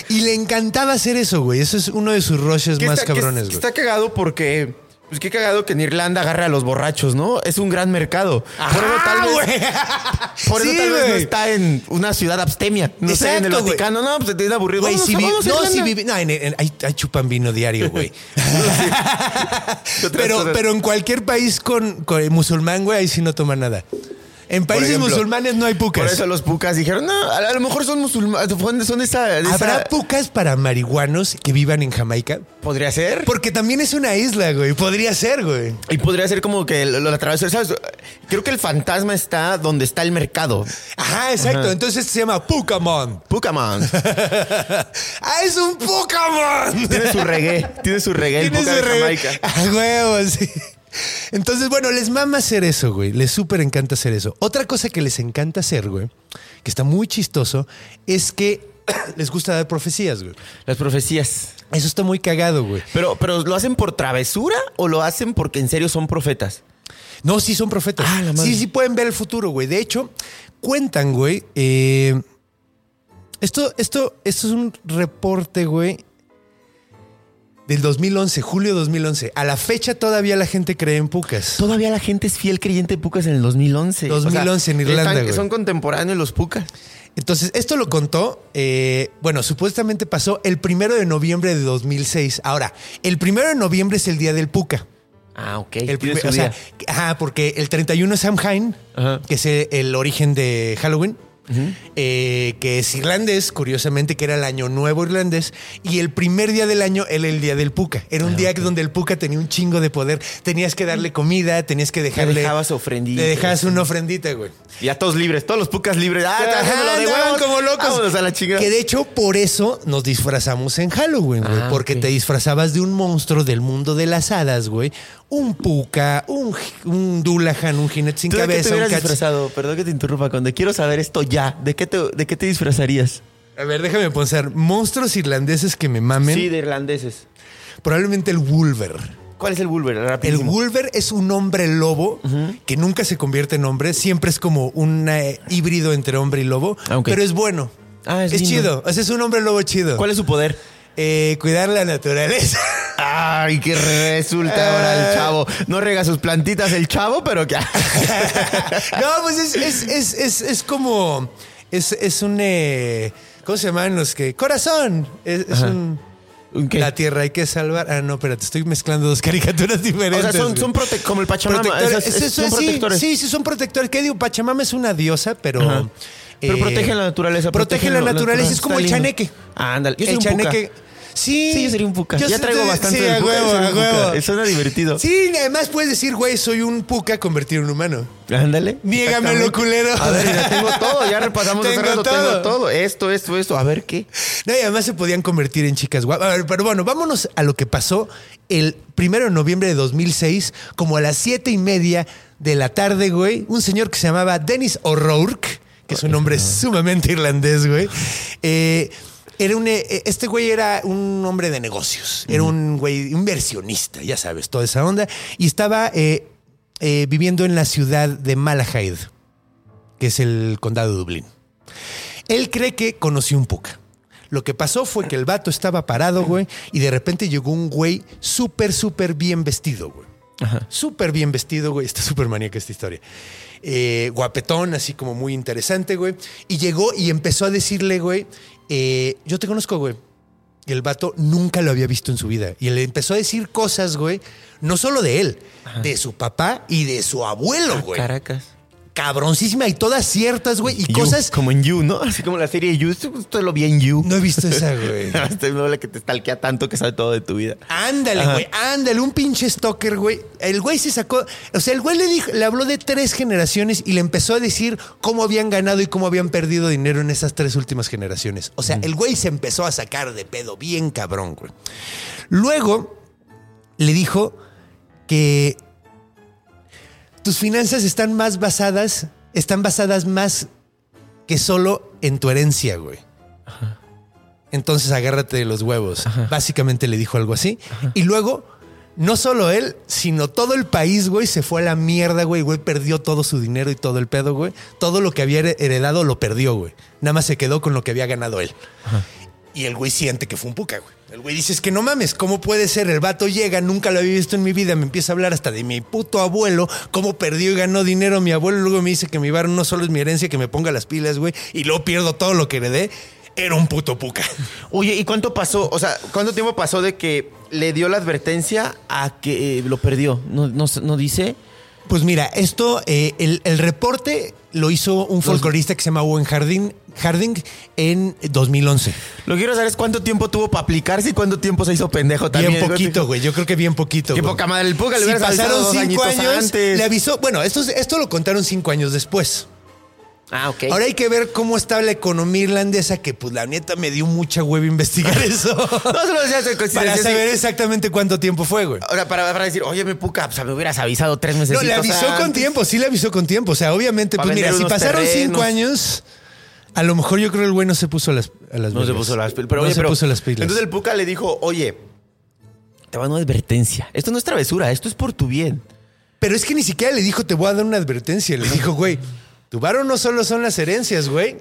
S1: Y le encantaba hacer eso, güey. Eso es uno de sus
S3: Que
S1: más
S3: está-
S1: cabrones,
S3: es-
S1: güey.
S3: Está cagado porque. Pues qué cagado que en Irlanda agarre a los borrachos, ¿no? Es un gran mercado. por eso tal vez. Por eso
S1: Sí,
S3: tal vez no está en una ciudad abstemia. No sé, en el
S1: Exacto.
S3: Vaticano. No, pues te tiene aburrido.
S1: Güey, si no, si vivi- no, en- en- ahí, ahí chupan vino diario, güey. Pero, pero en cualquier país con, con musulmán, güey, ahí sí no toman nada. En países
S3: ejemplo,
S1: musulmanes no hay pucas.
S3: Por eso los pucas dijeron, no, a, a lo mejor son musulmanes, son de esa... de esa-
S1: ¿Habrá pucas para marihuanos que vivan en Jamaica?
S3: Podría ser.
S1: Porque también es una isla, güey. Podría ser, güey.
S3: Y podría ser como que lo, lo atravesó, ¿sabes? Creo que el fantasma está donde está el mercado.
S1: Ajá, exacto. Entonces se llama Pucamon.
S3: Pucaman.
S1: ¡Ah, es un Pucamon!
S3: tiene su reggae, tiene su reggae, el
S1: Tiene
S3: puca
S1: su
S3: de
S1: re-
S3: Jamaica.
S1: A huevo, sí. Entonces, bueno, les mama hacer eso, güey. Les súper encanta hacer eso. Otra cosa que les encanta hacer, güey, que está muy chistoso, es que les gusta dar profecías, güey.
S3: Las profecías.
S1: Eso está muy cagado, güey.
S3: Pero, pero ¿lo hacen por travesura o lo hacen porque en serio son profetas?
S1: No, sí son profetas.
S3: Ah, la madre.
S1: sí, sí pueden ver el futuro, güey. De hecho, cuentan, güey. eh, esto, esto, esto es un reporte, güey. Del 2011, julio 2011. A la fecha todavía la gente cree en pucas.
S3: Todavía la gente es fiel creyente de pucas en el 2011.
S1: 2011 en Irlanda,
S3: están-. Son contemporáneos los pucas.
S1: Entonces, esto lo contó, eh, bueno, supuestamente pasó el primero de noviembre de 2006. Ahora, el primero de noviembre es el día del puca.
S3: Ah, ok.
S1: El primer- o sea, ajá, porque el 31 es Samhain,
S3: Ajá.
S1: que es el, el origen de Halloween. Eh, que es irlandés, curiosamente, que era el año nuevo irlandés, y el primer día del año era el día del puca. Era un
S3: Ah,
S1: día donde el puca tenía un chingo de poder. Tenías que darle comida, tenías que dejarle.
S3: dejabas ofrendita.
S1: Le dejabas una ofrendita, güey.
S3: Ya todos libres, todos los pucas libres. Ah,
S1: Locos.
S3: Vámonos a la chingada.
S1: Que de hecho, por eso nos disfrazamos en Halloween, güey.
S3: Ah,
S1: porque te disfrazabas de un monstruo del mundo de las hadas, güey. Un puca, un, un Dulahan, un jinete sin
S3: ¿Tú de qué te
S1: cabeza,
S3: hubieras disfrazado? Perdón que te interrumpa. Cuando quiero saber esto ya, ¿de qué te, de qué te disfrazarías?
S1: A ver, déjame pensar. Monstruos irlandeses que me mamen.
S3: Sí, de irlandeses.
S1: Probablemente el Wolver.
S3: ¿Cuál es el Wolver?
S1: El. Wolver es un hombre lobo que nunca se convierte en hombre. Siempre es como un eh, híbrido entre hombre y lobo.
S3: Ah.
S1: Pero es bueno.
S3: Ah, es lindo.
S1: chido. O sea, es un hombre lobo chido.
S3: ¿Cuál es su poder?
S1: Eh, cuidar la naturaleza.
S3: Ay, que resulta ahora el chavo. No rega sus plantitas el chavo, pero que.
S1: no, pues es, es, es, es, es como. Es, es un. eh, ¿Cómo se llaman los que? Corazón. Es, es un. La tierra hay que salvar. Ah, no, espérate, estoy mezclando dos caricaturas
S3: O
S1: diferentes.
S3: sea, son, son prote- como el Pachamama.
S1: protectores.
S3: esas-
S1: Es-
S3: son
S1: es- sí,
S3: protectores.
S1: Sí, sí, son protectores. ¿Qué digo? Pachamama es una diosa, pero.
S3: Ajá. Pero
S1: eh,
S3: protegen la naturaleza.
S1: Protegen la naturaleza. Es como el chaneque.
S3: Ah, ándale. Yo soy
S1: el
S3: un
S1: chaneque.
S3: puca.
S1: Sí.
S3: Sí, yo sería un puca.
S1: Yo
S3: ya traigo bastante
S1: sí,
S3: del
S1: a huevo, a huevo.
S3: Eso suena divertido.
S1: Sí, además puedes decir, güey, soy un puca convertido en humano.
S3: Ándale.
S1: Niégamelo, culero.
S3: A ver, ya tengo todo. Ya repasamos
S1: Tengo
S3: rato,
S1: todo.
S3: Tengo todo. Esto, esto, esto. A ver qué.
S1: No, y además se podían convertir en chicas guapas. A ver, pero bueno, vámonos a lo que pasó el primero de noviembre de 2006, como a las siete y media de la tarde, güey. Un señor que se llamaba Dennis O'Rourke, que es un nombre sumamente irlandés, güey. eh, Era un, eh, este güey era un hombre de negocios, era un güey inversionista, ya sabes, toda esa onda, y estaba eh, eh, viviendo en la ciudad de Malahide, que es el condado de Dublín. Él cree que conoció un puca. Lo que pasó fue que el vato estaba parado, güey, y de repente llegó un güey súper, súper bien vestido, güey. Súper bien vestido, güey. Está súper maníaca esta historia. Eh, guapetón, así como muy interesante, güey. Y llegó y empezó a decirle, güey, eh, yo te conozco, güey. Y el vato nunca lo había visto en su vida. Y le empezó a decir cosas, güey, no solo de él, de su papá y de su abuelo, güey.
S3: Caracas.
S1: Cabroncísima y todas ciertas, güey. Y
S3: You,
S1: cosas...
S3: Como en You, ¿no? Así como la serie You. Esto, lo vi en You.
S1: No he visto esa, güey.
S3: Este noble que te stalkea tanto que sabe todo de tu vida.
S1: Ándale,
S3: Ajá.
S1: güey, ándale, un pinche stalker, güey. El güey se sacó, o sea, el güey le dijo, le habló de tres generaciones y le empezó a decir cómo habían ganado y cómo habían perdido dinero en esas tres últimas generaciones. O sea, el güey se empezó a sacar de pedo bien cabrón, güey. Luego le dijo que tus finanzas están más basadas, están basadas más que solo en tu herencia, güey. Entonces agárrate de los huevos. Básicamente le dijo algo así. Y luego, no solo él, sino todo el país, güey, se fue a la mierda, güey. Güey, perdió todo su dinero y todo el pedo, güey. Todo lo que había her- heredado lo perdió, güey. Nada más se quedó con lo que había ganado él. Y el güey siente que fue un puca, güey. El güey dice, es que no mames, ¿cómo puede ser? El vato llega, nunca lo había visto en mi vida, me empieza a hablar hasta de mi puto abuelo, cómo perdió y ganó dinero mi abuelo, luego me dice que mi bar no solo es mi herencia, que me ponga las pilas, güey, y luego pierdo todo lo que heredé. Era un puto puca.
S3: Oye, ¿y cuánto pasó? O sea, ¿cuánto tiempo pasó de que le dio la advertencia a que eh, lo perdió? ¿No, no, no dice?
S1: Pues mira, esto, eh, el, el reporte lo hizo un folclorista que se llama Owen Harding, Harding en 2011.
S3: Lo que quiero saber es cuánto tiempo tuvo para aplicarse y cuánto tiempo se hizo pendejo también.
S1: Bien poquito, güey. Yo creo que bien poquito.
S3: Qué
S1: güey.
S3: poca madre. El Puga le
S1: Si pasaron cinco años,
S3: antes.
S1: le avisó. Bueno, esto, esto lo contaron cinco años después.
S3: Ah, ok.
S1: Ahora hay que ver cómo está la economía irlandesa, que pues la neta me dio mucha hueva investigar eso.
S3: no se lo decías de
S1: para saber exactamente cuánto tiempo fue, güey.
S3: Ahora, para, para decir, oye, mi Puca, pues me hubieras avisado tres meses.
S1: No, le avisó con tiempo, sí le avisó con tiempo. O sea, obviamente, pues mira, si pasaron
S3: terrenos.
S1: cinco años, a lo mejor yo creo que el güey no se puso las, a las
S3: No se puso las pilas. Pero,
S1: no
S3: oye,
S1: se
S3: pero-
S1: puso las pilas.
S3: Entonces el Puca le dijo, oye, te va a dar una advertencia. Esto no es travesura, esto es por tu bien.
S1: Pero es que ni siquiera le dijo, te voy a dar una advertencia. Le dijo, güey, tu no solo son las herencias, güey.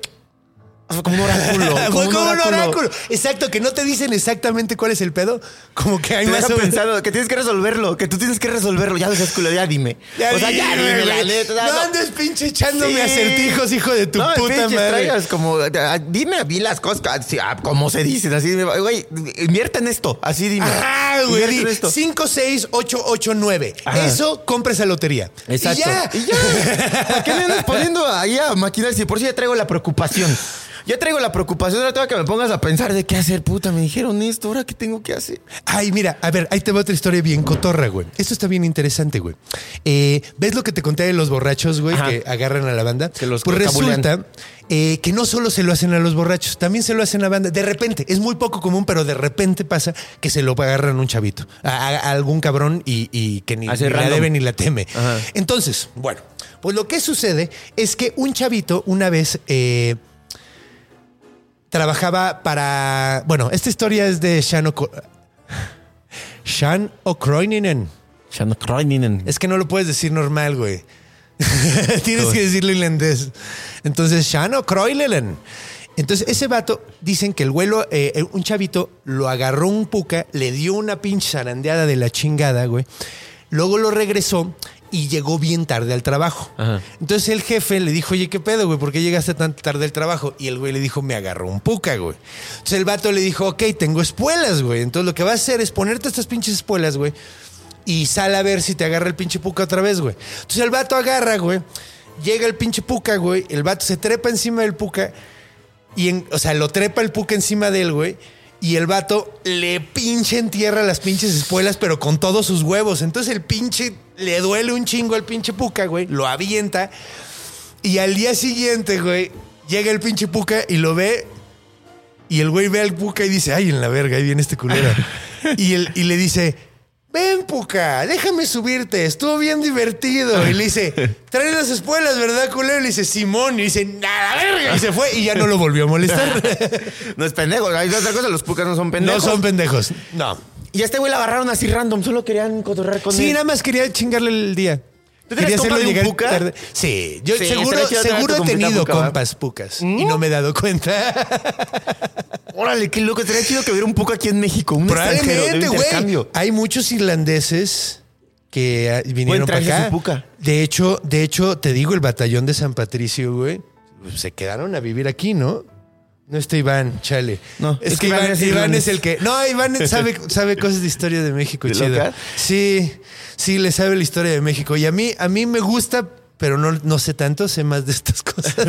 S3: Como un oráculo.
S1: Fue como un oráculo. Exacto, que no te dicen exactamente cuál es el pedo. Como que hay
S3: Te
S1: más
S3: deja
S1: o menos-
S3: pensando que tienes que resolverlo, que tú tienes que resolverlo. Ya no seas culo, ya dime.
S1: Ya
S3: o sea, ya
S1: dime,
S3: dime, la neta.
S1: No andes pinche echándome
S3: Sí.
S1: acertijos, hijo de tu
S3: no,
S1: puta madre.
S3: traigas como, ah, dime a mí las cosas, así, ah, como se dicen, así, dime, güey, invierte en esto, así dime.
S1: Ajá, güey.
S3: Invierte en
S1: di
S3: esto.
S1: 5, 6, 8, 8, 9.
S3: Ajá.
S1: Eso, compra esa lotería.
S3: Exacto.
S1: Y ya.
S3: Y ya. ¿Para qué me andas poniendo ahí a maquinar? Si por si ya traigo la preocupación. Ya traigo la preocupación, ahora tengo que me pongas a pensar de qué hacer, puta. Me dijeron esto, ahora qué tengo que hacer.
S1: Ay, mira, a ver, ahí te va otra historia bien cotorra, güey. Esto está bien interesante, güey. Eh, ¿Ves lo que te conté de los borrachos, güey,
S3: Ajá.
S1: que agarran a la banda?
S3: Que los
S1: pues resulta eh, que no solo se lo hacen a los borrachos, también se lo hacen a la banda. De repente, es muy poco común, pero de repente pasa que se lo agarran a un chavito, a, algún cabrón y, y que ni, la debe ni la teme.
S3: Ajá.
S1: Entonces, bueno, pues lo que sucede es que un chavito una vez... eh, trabajaba para. Bueno, esta historia es de Sean O'Co- Sean O'Croininen. Es que no lo puedes decir normal, güey. Tienes que decirlo irlandés. Entonces, Sean O'Croininen. Entonces, ese vato, dicen que el vuelo, eh, un chavito, lo agarró un puca, le dio una pinche zarandeada de la chingada, güey. Luego lo regresó y llegó bien tarde al trabajo.
S3: Ajá.
S1: Entonces el jefe le dijo, oye, ¿qué pedo, güey? ¿Por qué llegaste tan tarde al trabajo? Y el güey le dijo, me agarró un puca, güey. Entonces el vato le dijo, ok, tengo espuelas, güey. Entonces lo que vas a hacer es ponerte estas pinches espuelas, güey. Y sal a ver si te agarra el pinche puca otra vez, güey. Entonces el vato agarra, güey. Llega el pinche puca, güey. El vato se trepa encima del puca. Y, en- o sea, lo trepa el puca encima de él, güey. Y el vato le pinche en tierra las pinches espuelas, pero con todos sus huevos. Entonces el pinche le duele un chingo al pinche puca, güey. Lo avienta. Y al día siguiente, güey, llega el pinche puca y lo ve. Y el güey ve al puca y dice, ay, en la verga, ahí viene este culero. y, el, y le dice, ven, Puca, déjame subirte, estuvo bien divertido. Y le dice, trae las espuelas, ¿verdad, culero? Y le dice, Simón. Y dice, nada, verga. Y se fue y ya no lo volvió a molestar.
S3: No es pendejo. Hay otra cosa, los pucas no son
S1: no
S3: pendejos.
S1: son pendejos. No.
S3: Y a este güey la agarraron así random, solo querían cotorrear con
S1: Sí,
S3: él.
S1: nada más quería chingarle el día.
S3: ¿Tú tienes compas de un puca?
S1: tarde. Sí, yo
S3: Sí,
S1: seguro, seguro he tenido compas pucas y no me he dado cuenta.
S3: Órale, qué loco. Sería chido que hubiera un puca aquí en México. Un
S1: Probablemente, güey. Hay muchos irlandeses que ah, vinieron para acá.
S3: su puca.
S1: De hecho, de hecho, te digo, el batallón de San Patricio, güey, pues, se quedaron a vivir aquí, ¿no? No está Iván, chale.
S3: No,
S1: es, que Iván, Iván es el que. No, Iván sabe, sabe cosas de historia de México,
S3: ¿De
S1: chido.
S3: local?
S1: Sí, sí, le sabe la historia de México. Y a mí, a mí me gusta, pero no, no sé tanto, sé más de estas cosas.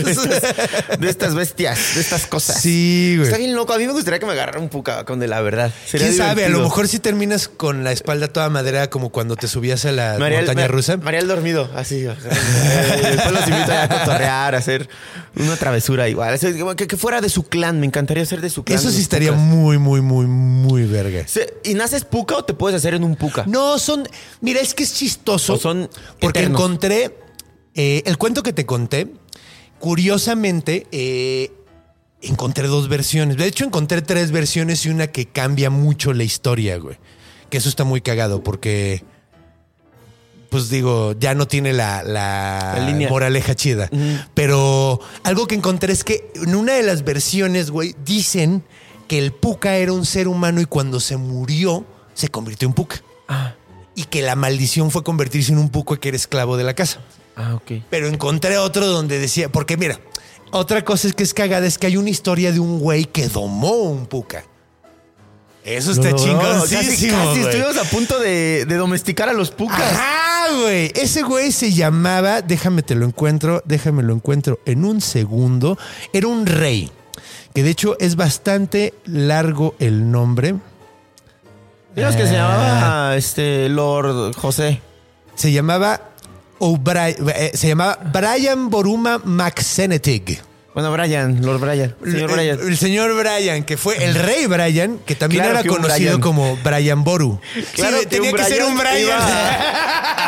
S3: De estas bestias, de estas cosas.
S1: sí, güey.
S3: Está bien loco. A mí me gustaría que me agarrara un con de la verdad. Sería
S1: ¿Quién sabe? A lo mejor si terminas con la espalda toda madera como cuando te subías a la montaña
S3: Ma-
S1: rusa.
S3: María el dormido, así. Eh, Después los invito a cotorrear, a hacer una travesura igual. Que, que fuera de su clan, me encantaría ser de su clan.
S1: Eso sí estaría
S3: pucas.
S1: muy, muy, muy, muy verga.
S3: ¿Y naces puca o te puedes hacer en un puca?
S1: No, son. Mira, es que es chistoso.
S3: O son
S1: porque
S3: eternos.
S1: encontré. Eh, el cuento que te conté, curiosamente, eh, encontré dos versiones. De hecho, encontré tres versiones y una que cambia mucho la historia, güey. Que eso está muy cagado porque. Pues digo, ya no tiene la, la,
S3: La línea.
S1: moraleja chida. Pero algo que encontré es que en una de las versiones, güey, dicen que el Puka era un ser humano y cuando se murió, se convirtió en Puka.
S3: Ah,
S1: Y que la maldición fue convertirse en un Puka que era esclavo de la casa.
S3: Ah, ok.
S1: Pero encontré otro donde decía, porque mira, otra cosa es que es cagada, es que hay una historia de un güey que domó un Puka. Eso está
S3: No,
S1: chingoncísimo.
S3: Casi, casi estuvimos a punto de, de domesticar a los pucas.
S1: Ajá, güey. Ese güey se llamaba, déjame te lo encuentro, déjame lo encuentro en un segundo. Era un rey, que de hecho es bastante largo el nombre.
S3: Digamos que se llamaba este Lord José.
S1: Se llamaba eh, se llamaba Brian Boruma McSenetig.
S3: Bueno, Brian, Lord Brian. Señor Brian.
S1: el señor Brian, que fue el rey Brian, que también
S3: Claro
S1: era
S3: que
S1: conocido
S3: Brian.
S1: como Brian Boru.
S3: Claro
S1: sí,
S3: que
S1: tenía que ser un
S3: Brian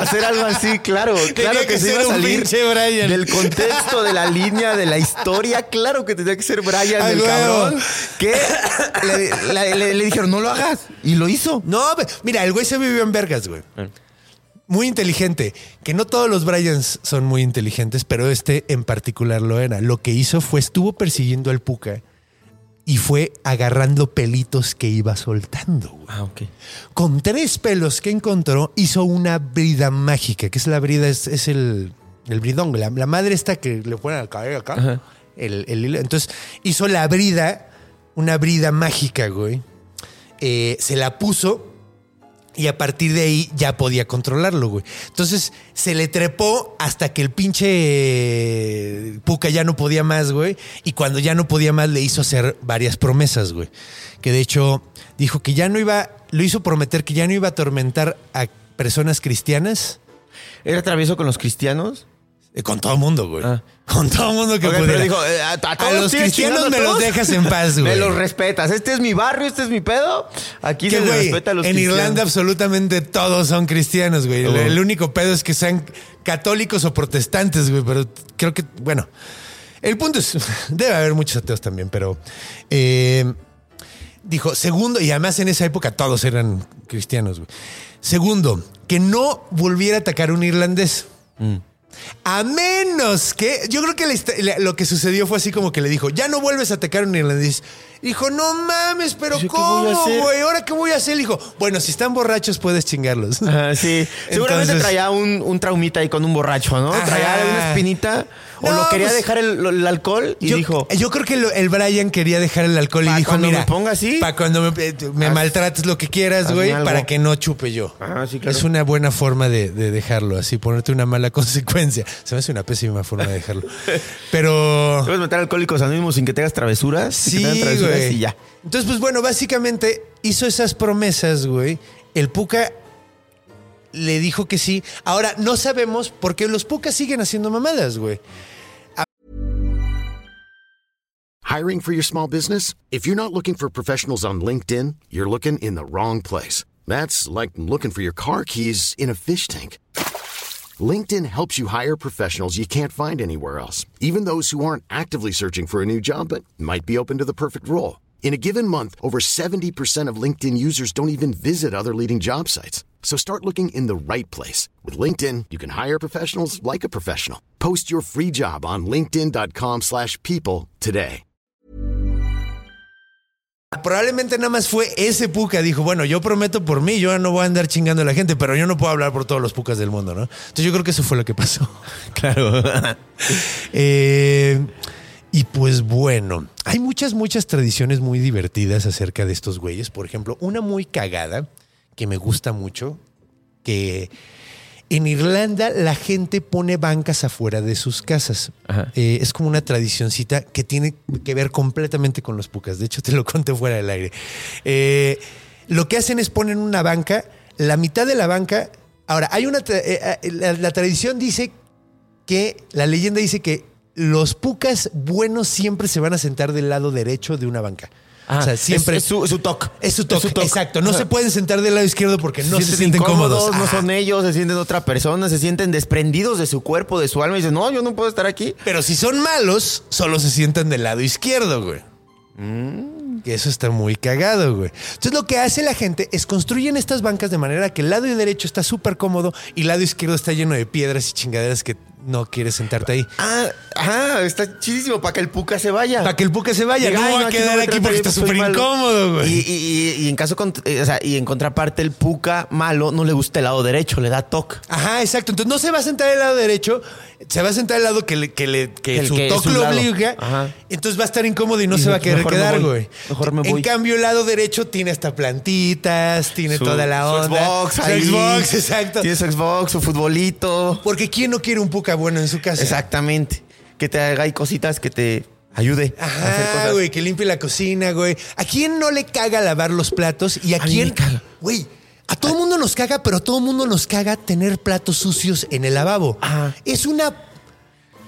S3: hacer algo así, claro. claro que,
S1: que
S3: se iba a salir
S1: Brian.
S3: del contexto, de la línea, de la historia. Claro que tenía que ser Brian,
S1: Ay,
S3: el cabrón. Que le, la- le- le dijeron, no lo hagas. Y lo hizo.
S1: No, mira, el güey se vivió en vergas, güey.
S3: Ah.
S1: Muy inteligente. Que no todos los Bryans son muy inteligentes, pero este en particular lo era. Lo que hizo fue estuvo persiguiendo al Puka y fue agarrando pelitos que iba soltando. güey.
S3: Ah, ok.
S1: Con tres pelos que encontró, hizo una brida mágica, que es la brida, es, es el, el bridón, la, la madre esta que le ponen al cabello acá.
S3: Ajá.
S1: El, el. Entonces hizo la brida, una brida mágica, güey. Eh, se la puso y a partir de ahí ya podía controlarlo, güey. Entonces se le trepó hasta que el pinche Puca ya no podía más, güey. Y cuando ya no podía más, le hizo hacer varias promesas, güey. Que de hecho dijo que ya no iba, lo hizo prometer que ya no iba a atormentar a personas cristianas.
S3: ¿Era travieso con los cristianos?
S1: Eh, Con todo el mundo, güey.
S3: Ah.
S1: Con todo el mundo que
S3: Ok,
S1: pudiera.
S3: pero dijo, eh, a, a todos
S1: los cristianos me los dejas en paz, güey.
S3: Me los respetas. Este es mi barrio, este es mi pedo. Aquí se
S1: güey,
S3: respeta a los
S1: en
S3: cristianos.
S1: Irlanda absolutamente todos son cristianos, güey. El-
S3: Oh.
S1: El, único pedo es que sean católicos o protestantes, güey. Pero creo que, bueno, el punto es, debe haber muchos ateos también, pero eh, dijo, segundo, y además en esa época todos eran cristianos, güey. Segundo, que no volviera a atacar a un irlandés.
S3: Mm.
S1: A menos que. Yo creo que lo que sucedió fue así como que le dijo: Ya no vuelves a atacar a un irlandés. Dijo: No mames, pero
S3: Pues, ¿Yo qué voy a
S1: ¿cómo, güey? ¿Ahora qué voy a hacer? Dijo: Bueno, si están borrachos puedes chingarlos.
S3: Ajá, sí. Seguramente
S1: Entonces-
S3: traía un, un traumita ahí con un borracho, ¿no?
S1: Ajá.
S3: Traía una espinita. O
S1: No,
S3: lo quería
S1: pues-
S3: dejar el, alcohol y
S1: yo,
S3: dijo.
S1: yo creo que lo- el Brian quería dejar el alcohol y dijo: Mira,
S3: me ponga así,
S1: para cuando me, eh, me
S3: haz-
S1: maltrates lo que quieras, güey,
S3: algo".
S1: para que no chupe yo.
S3: Ah, sí, claro.
S1: Es una buena forma de, de dejarlo, así ponerte una mala consecuencia. Se me hace una pésima forma de dejarlo. Pero.
S3: Puedes meter alcohólicos anónimos sin que tengas travesuras. que
S1: Sí,
S3: travesuras. Y ya.
S1: Entonces, pues bueno, básicamente hizo esas promesas, güey. El Puca le dijo que sí. Ahora, no sabemos por qué los Pucas siguen haciendo mamadas, güey.
S4: Hiring for your small business? If you're not looking for professionals on LinkedIn, you're looking in the wrong place. That's like looking for your car keys in a fish tank. LinkedIn helps you hire professionals you can't find anywhere else, even those who aren't actively searching for a new job but might be open to the perfect role. In a given month, over 70% of LinkedIn users don't even visit other leading job sites. So start looking in the right place. With LinkedIn, you can hire professionals like a professional. Post your free job on linkedin.com/people slash people today.
S1: Probablemente nada más fue ese puca. Dijo, bueno, yo prometo por mí, yo no voy a andar chingando a la gente, pero yo no puedo hablar por todos los pucas del mundo, ¿no? Entonces yo creo que eso fue lo que pasó.
S3: Claro.
S1: Eh, y pues bueno, hay muchas, muchas tradiciones muy divertidas acerca de estos güeyes. Por ejemplo, una muy cagada que me gusta mucho, que en Irlanda la gente pone bancas afuera de sus casas. Eh, es como una tradicioncita que tiene que ver completamente con los pucas. De hecho, te lo conté fuera del aire. Eh, lo que hacen es ponen una banca, la mitad de la banca. Ahora, hay una. tra- eh, eh, la, la tradición dice que. La leyenda dice que los pucas buenos siempre se van a sentar del lado derecho de una banca.
S3: Ah,
S1: o sea, siempre.
S3: Es, es su, toque.
S1: es su toque. Exacto. No se pueden sentar del lado izquierdo porque no se, sienten cómodos.
S3: No son ellos, se sienten otra persona, se sienten desprendidos de su cuerpo, de su alma y dicen, no, yo no puedo estar aquí.
S1: Pero si son malos, solo se sientan del lado izquierdo, güey. Que eso está muy cagado, güey. Entonces lo que hace la gente es construyen estas bancas de manera que el lado derecho está súper cómodo y el lado izquierdo está lleno de piedras y chingaderas que no quieres sentarte ahí.
S3: Ah, ah, está chidísimo para que el puca se vaya.
S1: Para que el puca se vaya,
S3: Diga,
S1: no
S3: "Ay,
S1: va a quedar aquí porque está súper
S3: malo".
S1: incómodo, güey.
S3: Y, y- y- y en caso eh, o sea, y en contraparte, el puca malo no le gusta el lado derecho, le da toque.
S1: Ajá, exacto. Entonces no se va a sentar del lado derecho, se va a sentar del lado que, le, que, le, que
S3: El
S1: su toque lo obliga.
S3: Ajá.
S1: Entonces va a estar incómodo y no se va a querer quedar, güey.
S3: Mejor me
S1: En
S3: voy.
S1: cambio, el lado derecho tiene hasta plantitas, tiene
S3: Su-
S1: toda la
S3: su
S1: onda.
S3: Xbox
S1: Su
S3: ahí.
S1: Xbox, exacto.
S3: Tiene su Xbox, su futbolito.
S1: Porque ¿quién no quiere un puca bueno en su casa?
S3: Exactamente. Que te haga ahí cositas que te ayude a hacer
S1: Ajá,
S3: cosas.
S1: güey, que limpie la cocina, güey. ¿A quién no le caga lavar los platos? Y a,
S3: A mí
S1: quién,
S3: me caga.
S1: güey, a todo mundo nos caga, pero a todo mundo nos caga tener platos sucios en el lavabo.
S3: Ajá.
S1: Es una,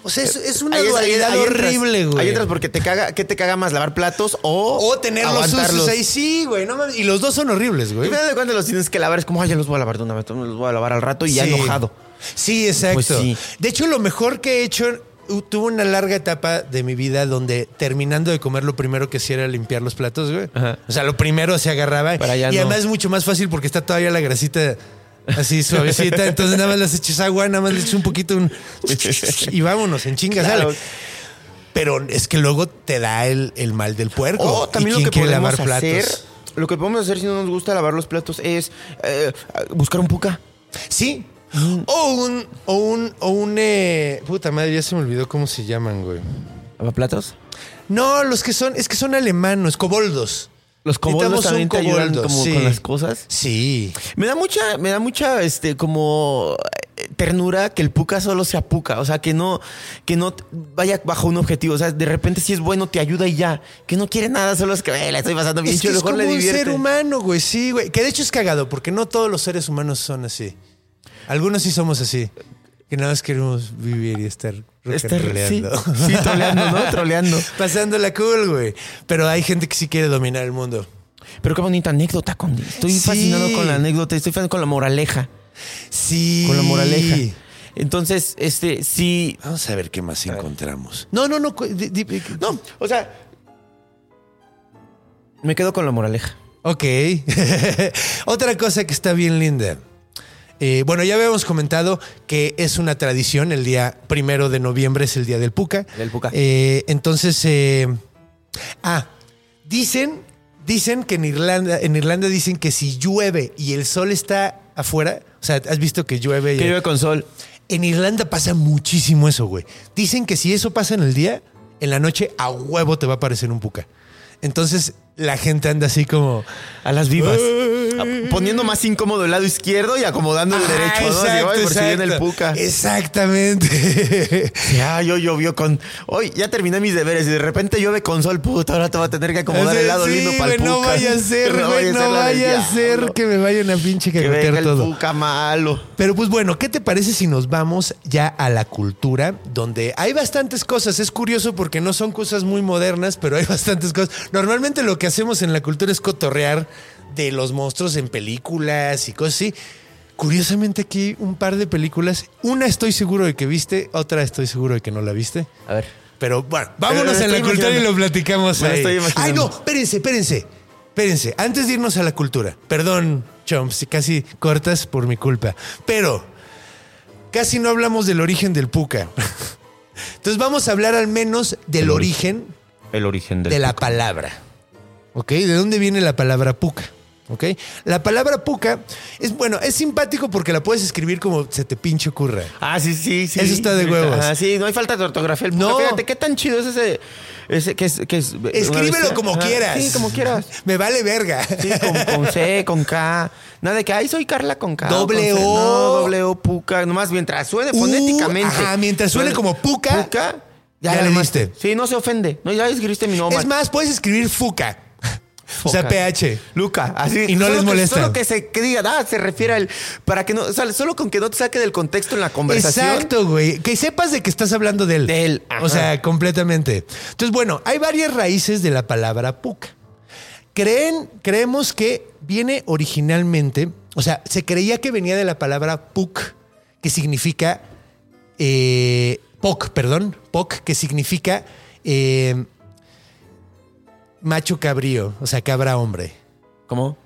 S1: o sea, es, es una dualidad horrible, güey.
S3: Ahí entras porque te caga, ¿qué te caga más? ¿Lavar platos o,
S1: O tenerlos sucios ahí, sí, güey. No. Y los dos son horribles,
S3: Y
S1: güey.
S3: final de cuentas los tienes que lavar. Es como, ay, ya los voy a lavar de una vez, los voy a lavar al rato y ya enojado.
S1: Sí, exacto.
S3: Pues sí.
S1: De hecho, lo mejor que he hecho, uh, tuve una larga etapa de mi vida donde terminando de comer lo primero que hacía era limpiar los platos, güey.
S3: Ajá.
S1: O sea, lo primero se agarraba.
S3: Para
S1: y
S3: no.
S1: además es mucho más fácil porque está todavía la grasita así suavecita. entonces nada más le echas agua, nada más le echas un poquito un- y vámonos, en chingas.
S3: Claro.
S1: Pero es que luego te da el, el mal del puerco.
S3: O
S1: ¿Y
S3: también lo que
S1: quiere
S3: podemos
S1: lavar
S3: hacer,
S1: platos?
S3: lo que podemos hacer si no nos gusta lavar los platos es eh, buscar un puca.
S1: Sí. O un, o un, o un, eh, puta madre, ya se me olvidó cómo se llaman, güey.
S3: ¿Lavaplatos?
S1: No, los que son, es que son alemanos, coboldos.
S3: Los coboldos también te ayudan
S1: coboldo,
S3: como
S1: sí.
S3: con las cosas.
S1: Sí.
S3: Me da mucha, me da mucha, este, como eh, ternura que el puca solo sea puca. O sea, que no, que no vaya bajo un objetivo. O sea, de repente si es bueno, te ayuda y ya. Que no quiere nada, solo es que "Eh, la estoy pasando bien.
S1: Es que es
S3: mejor
S1: como
S3: le
S1: un ser humano, güey, sí, güey. Que de hecho es cagado, porque no todos los seres humanos son así. Algunos sí somos así. Que nada más queremos vivir y estar
S3: Estar, sí,
S1: rocanroleando.
S3: sí, troleando, ¿no? Troleando.
S1: Pasándola cool, güey. Pero hay gente que sí quiere dominar el mundo.
S3: Pero qué bonita anécdota, Condi. Estoy
S1: Sí.
S3: fascinado con la anécdota, estoy fascinado con la moraleja.
S1: Sí.
S3: Con la moraleja. Entonces, este, sí.
S1: Vamos a ver qué más encontramos. No, no, no.
S3: No, o sea. Me quedo con la moraleja.
S1: Ok. Otra cosa que está bien linda. Eh, bueno, ya habíamos comentado que es una tradición. El día primero de noviembre es el día del Puca.
S3: Del Puca.
S1: Eh, entonces, eh, ah, dicen, dicen que en Irlanda, en Irlanda dicen que si llueve y el sol está afuera, o sea, has visto que llueve. y-
S3: Que vive con sol.
S1: en Irlanda pasa muchísimo eso, güey. Dicen que si eso pasa en el día, en la noche a huevo te va a aparecer un Puca. Entonces la gente anda así como
S3: A las vivas. Ah, Poniendo más incómodo el lado izquierdo y acomodando el
S1: Ah,
S3: derecho, ¿no? Así, "Ay, por si viene el
S1: exacto.
S3: puca.
S1: Exactamente.
S3: Ya, yo llovió con. Hoy ya terminé mis deberes y de repente llueve con sol, puta. Ahora te va a tener que acomodar el lado
S1: Sí,
S3: lindo para el puca.
S1: No vaya a ser, güey, no
S3: del
S1: vaya a ser que me vayan a pinche
S3: Que venga
S1: cagotear
S3: el
S1: todo.
S3: puca malo.
S1: Pero pues bueno, ¿qué te parece si nos vamos ya a la cultura? Donde hay bastantes cosas. Es curioso porque no son cosas muy modernas, pero hay bastantes cosas. Normalmente lo que hacemos en la cultura es cotorrear de los monstruos en películas y cosas así. Curiosamente aquí un par de películas. Una estoy seguro de que viste, otra estoy seguro de que no la viste.
S3: A ver.
S1: Pero bueno, vámonos
S3: me
S1: a la cultura y lo platicamos ahí.
S3: estoy imaginando.
S1: Ay, no, espérense, espérense. Espérense, antes de irnos a la cultura. Perdón, Chomps, si casi cortas por mi culpa. Pero casi no hablamos del origen del puca. Entonces vamos a hablar al menos del
S3: El
S1: origen
S3: El origen del
S1: de la palabra. ¿Ok? ¿De dónde viene la palabra puca? ¿Ok? La palabra puca es, bueno, es simpático porque la puedes escribir como se te pinche ocurra.
S3: Ah, sí, sí, sí.
S1: Eso está de huevos.
S3: Ah, sí, no hay falta de ortografía. El
S1: No.
S3: no. Fíjate, qué tan chido es ese. ese que es, que es una
S1: Escríbelo como
S3: Ajá.
S1: quieras.
S3: Sí, como quieras.
S1: Me vale verga.
S3: Sí, con, con C, con K. Nada de que, ay, soy Carla con K. o
S1: Doble
S3: con.
S1: O.
S3: No, doble O, puca. Nomás mientras suene
S1: Uh,
S3: fonéticamente.
S1: ajá, mientras suene como puca,
S3: Puca.
S1: ya
S3: Ya,
S1: le
S3: le
S1: diste.
S3: Sí, no se ofende. No, ya escribiste mi nombre.
S1: Es más, puedes escribir fuca. O sea, PH.
S3: Luca, así.
S1: Y no les molesta.
S3: solo que se que diga, ah, se refiere al. Para que no. O sea, solo con que no te saque del contexto en la conversación.
S1: Exacto, güey. Que sepas de que estás hablando de él.
S3: De él,
S1: O sea, completamente. Entonces, bueno, hay varias raíces de la palabra puca. Creen, creemos que viene originalmente, o sea, se creía que venía de la palabra puc, que significa eh, poc, perdón, poc, que significa eh, macho cabrío, o sea, cabra hombre.
S3: ¿Cómo?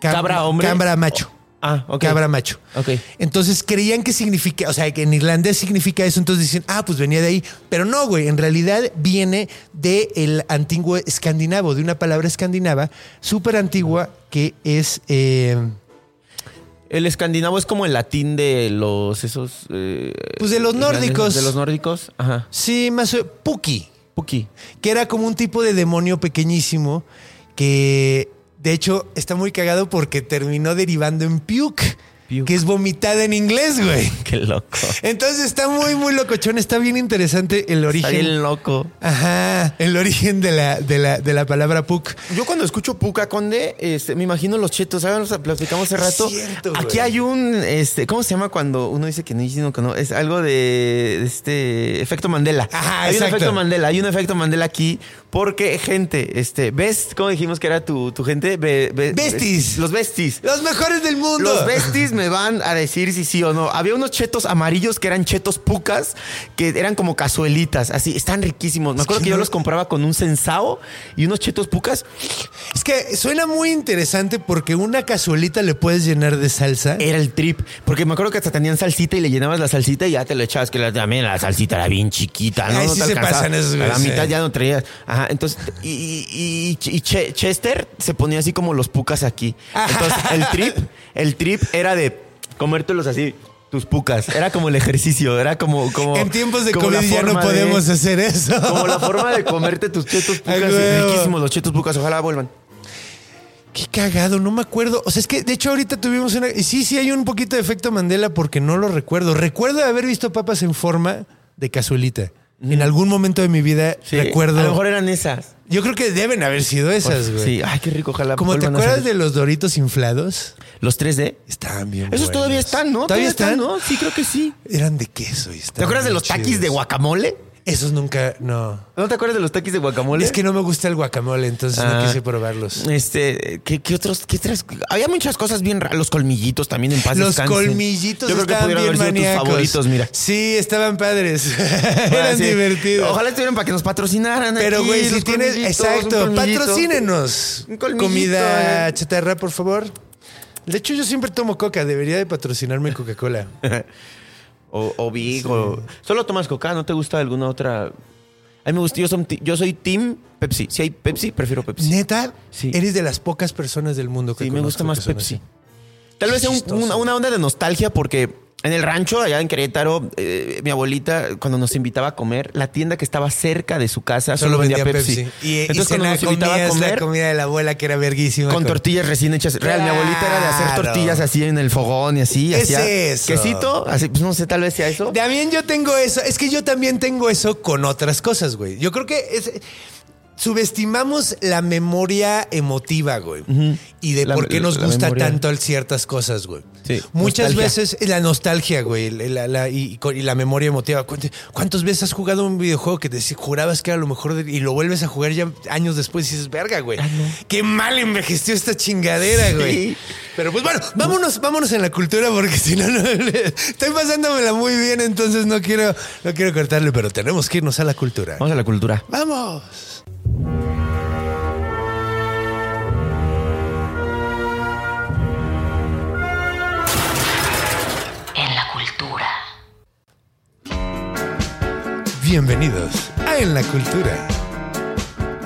S3: Cabra hombre.
S1: Cabra macho.
S3: Ah, ok.
S1: Cabra macho.
S3: Ok.
S1: Entonces creían que significa, o sea, que en irlandés significa eso, entonces dicen, ah, pues venía de ahí. Pero no, güey, en realidad viene del antiguo escandinavo, de una palabra escandinava súper antigua que es. eh,
S3: El escandinavo es como el latín de los esos. eh,
S1: Pues de los nórdicos.
S3: De los nórdicos. Ajá.
S1: sí, más Puki,
S3: Puki.
S1: que era como un tipo de demonio pequeñísimo que, de hecho, está muy cagado porque terminó derivando en puke,
S3: Puke.
S1: que es vomitada en inglés, güey.
S3: Qué loco.
S1: Entonces está muy, muy locochón. Está bien interesante el
S3: Está
S1: origen.
S3: bien loco.
S1: Ajá, el origen de la, de la, de la palabra puk.
S3: Yo cuando escucho Puca Conde, este, me imagino los chetos, ¿sabes? Lo platicamos hace rato.
S1: Cierto,
S3: Aquí
S1: güey.
S3: hay un, este, ¿cómo se llama cuando uno dice que no dice que no? Es algo de este efecto Mandela.
S1: Ajá,
S3: hay
S1: exacto.
S3: un efecto Mandela, hay un efecto Mandela aquí porque gente, este, ¿ves cómo dijimos que era tu, tu gente? Be- be-
S1: Besties.
S3: Los besties.
S1: Los mejores del mundo.
S3: Los besties me van a decir si sí o no. Había unos chetos amarillos que eran chetos pucas, que eran como cazuelitas, así, están riquísimos. Me
S1: Es
S3: acuerdo
S1: que
S3: yo los compraba con un sensao y unos chetos pucas.
S1: Es que suena muy interesante porque una cazuelita le puedes llenar de salsa.
S3: Era el trip, porque me acuerdo que hasta tenían salsita y le llenabas la salsita y ya te lo echabas, que la, también la salsita era bien chiquita, ¿no?
S1: Ay,
S3: No
S1: sí
S3: te
S1: se
S3: alcanzaba.
S1: pasan esos
S3: A la mitad ya no traías. Ajá, entonces, y, y- y- y Che- Chester se ponía así como los pucas aquí. Entonces, el trip, el trip era de comértelos así. Tus pucas. Era como el ejercicio. Era como. como
S1: en tiempos de COVID ya no
S3: de-
S1: podemos hacer eso.
S3: Como la forma de comerte tus chetos pucas. riquísimos los chetos pucas. Ojalá vuelvan.
S1: Qué cagado, no me acuerdo. O sea, es que de hecho ahorita tuvimos una. Sí, sí, hay un poquito de efecto Mandela porque no lo recuerdo. Recuerdo haber visto papas en forma de cazuelita. En algún momento de mi vida
S3: Sí,
S1: recuerdo.
S3: A lo mejor eran esas.
S1: Yo creo que deben haber sido esas, güey.
S3: Sí, ay, qué rico. Ojalá.
S1: Como te acuerdas de los doritos inflados,
S3: Los 3D.
S1: estaban bien.
S3: Esos
S1: buenos.
S3: todavía están, ¿no?
S1: ¿Todavía están?
S3: ¿no? Sí, creo que sí.
S1: Eran de queso. y
S3: ¿Te acuerdas de los taquis
S1: chidos.
S3: de guacamole?
S1: Esos nunca, no.
S3: ¿No te acuerdas de los taquis de guacamole?
S1: Es que no me gusta el guacamole, entonces no
S3: Ah.
S1: quise probarlos.
S3: Este, ¿qué, qué otros? Qué otras? Había muchas cosas bien raras. Los colmillitos también en paz
S1: Los
S3: descansen.
S1: colmillitos
S3: Yo creo que
S1: estaban
S3: pudieron
S1: bien
S3: haber sido tus favoritos, mira.
S1: Sí, estaban padres.
S3: Ah,
S1: Eran
S3: sí.
S1: divertidos.
S3: Ojalá estuvieran para que nos patrocinaran.
S1: Pero,
S3: aquí,
S1: güey, si tienes. Exacto, patrocínenos.
S3: Un
S1: Comida
S3: eh.
S1: chatarra, por favor. De hecho, yo siempre tomo coca. Debería de patrocinarme Coca-Cola.
S3: O, o Big, o... Solo tomas coca, ¿no te gusta alguna otra? A mí me gusta, yo, son yo soy team Pepsi. Si hay Pepsi, prefiero Pepsi.
S1: Neta,
S3: Sí.
S1: eres de las pocas personas del mundo que
S3: Sí, me gusta más Pepsi.
S1: así.
S3: Tal vez sea un-
S1: Chistoso.
S3: una, una onda de nostalgia porque en el rancho, allá en Querétaro, eh, mi abuelita, cuando nos invitaba a comer, la tienda que estaba cerca de su casa solo, vendía, Pepsi.
S1: Y,
S3: Entonces,
S1: y
S3: cuando nos invitaba a comer,
S1: la comida de la abuela que era verguísima.
S3: con tortillas recién hechas. Real, mi abuelita era de hacer tortillas así en el fogón y así.
S1: Es
S3: hacía
S1: eso.
S3: Quesito, así, pues no sé, tal vez sea eso.
S1: También yo tengo eso. Es que yo también tengo eso con otras cosas, güey. Yo creo que es. Subestimamos la memoria emotiva, güey. Y de
S3: La-
S1: por qué nos
S3: la
S1: gusta tanto ciertas cosas, güey.
S3: Sí,
S1: Muchas
S3: nostalgia.
S1: veces la nostalgia, güey, y, y la memoria emotiva. ¿Cuántas- ¿Cuántas veces has jugado un videojuego que te jurabas que era lo mejor de- y lo vuelves a jugar ya años después y dices, verga, güey? Qué mal envejeció esta chingadera,
S3: Sí.
S1: güey. Pero pues bueno, vámonos, vámonos en la cultura porque si no, no estoy pasándomela muy bien, entonces no quiero, no quiero cortarle, pero tenemos que irnos a la cultura.
S3: Vamos a la cultura.
S1: ¡Vamos!
S2: En la cultura.
S1: Bienvenidos a En la Cultura.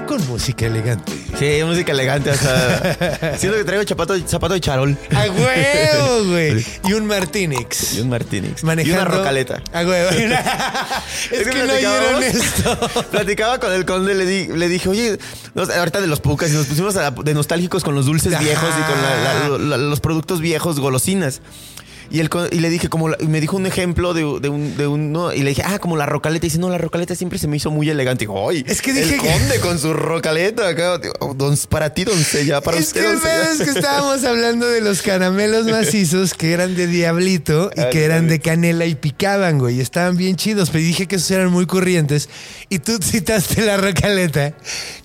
S1: Con música elegante.
S3: Sí, música elegante. Hasta... Siento que traigo zapato, zapato de charol.
S1: ¡A huevo, güey! Y un Martínez.
S3: Y un Martínez.
S1: Manejando.
S3: Y una rocaleta.
S1: ¡A huevo! es que no oyeron esto.
S3: Platicaba con el conde, le, di- le dije, oye, ahorita de los pucas, y nos pusimos a- de nostálgicos con los dulces
S1: Ajá.
S3: viejos y con la- la- la- los productos viejos, golosinas. Y, con- y le dije, como, la- y me dijo un ejemplo de, de un, de un, no, y le dije, ah, como la rocaleta. Y dice, no, la rocaleta siempre se me hizo muy elegante. Y digo, ay,
S1: Es que dije
S3: el conde con su rocaleta acá. "Oh, don- para ti, doncella, para
S1: es
S3: usted,
S1: que el
S3: doncella".
S1: es que estábamos hablando de los caramelos macizos que eran de diablito y que eran de canela y picaban, güey. y Estaban bien chidos, pero dije que esos eran muy corrientes. Y tú citaste la rocaleta,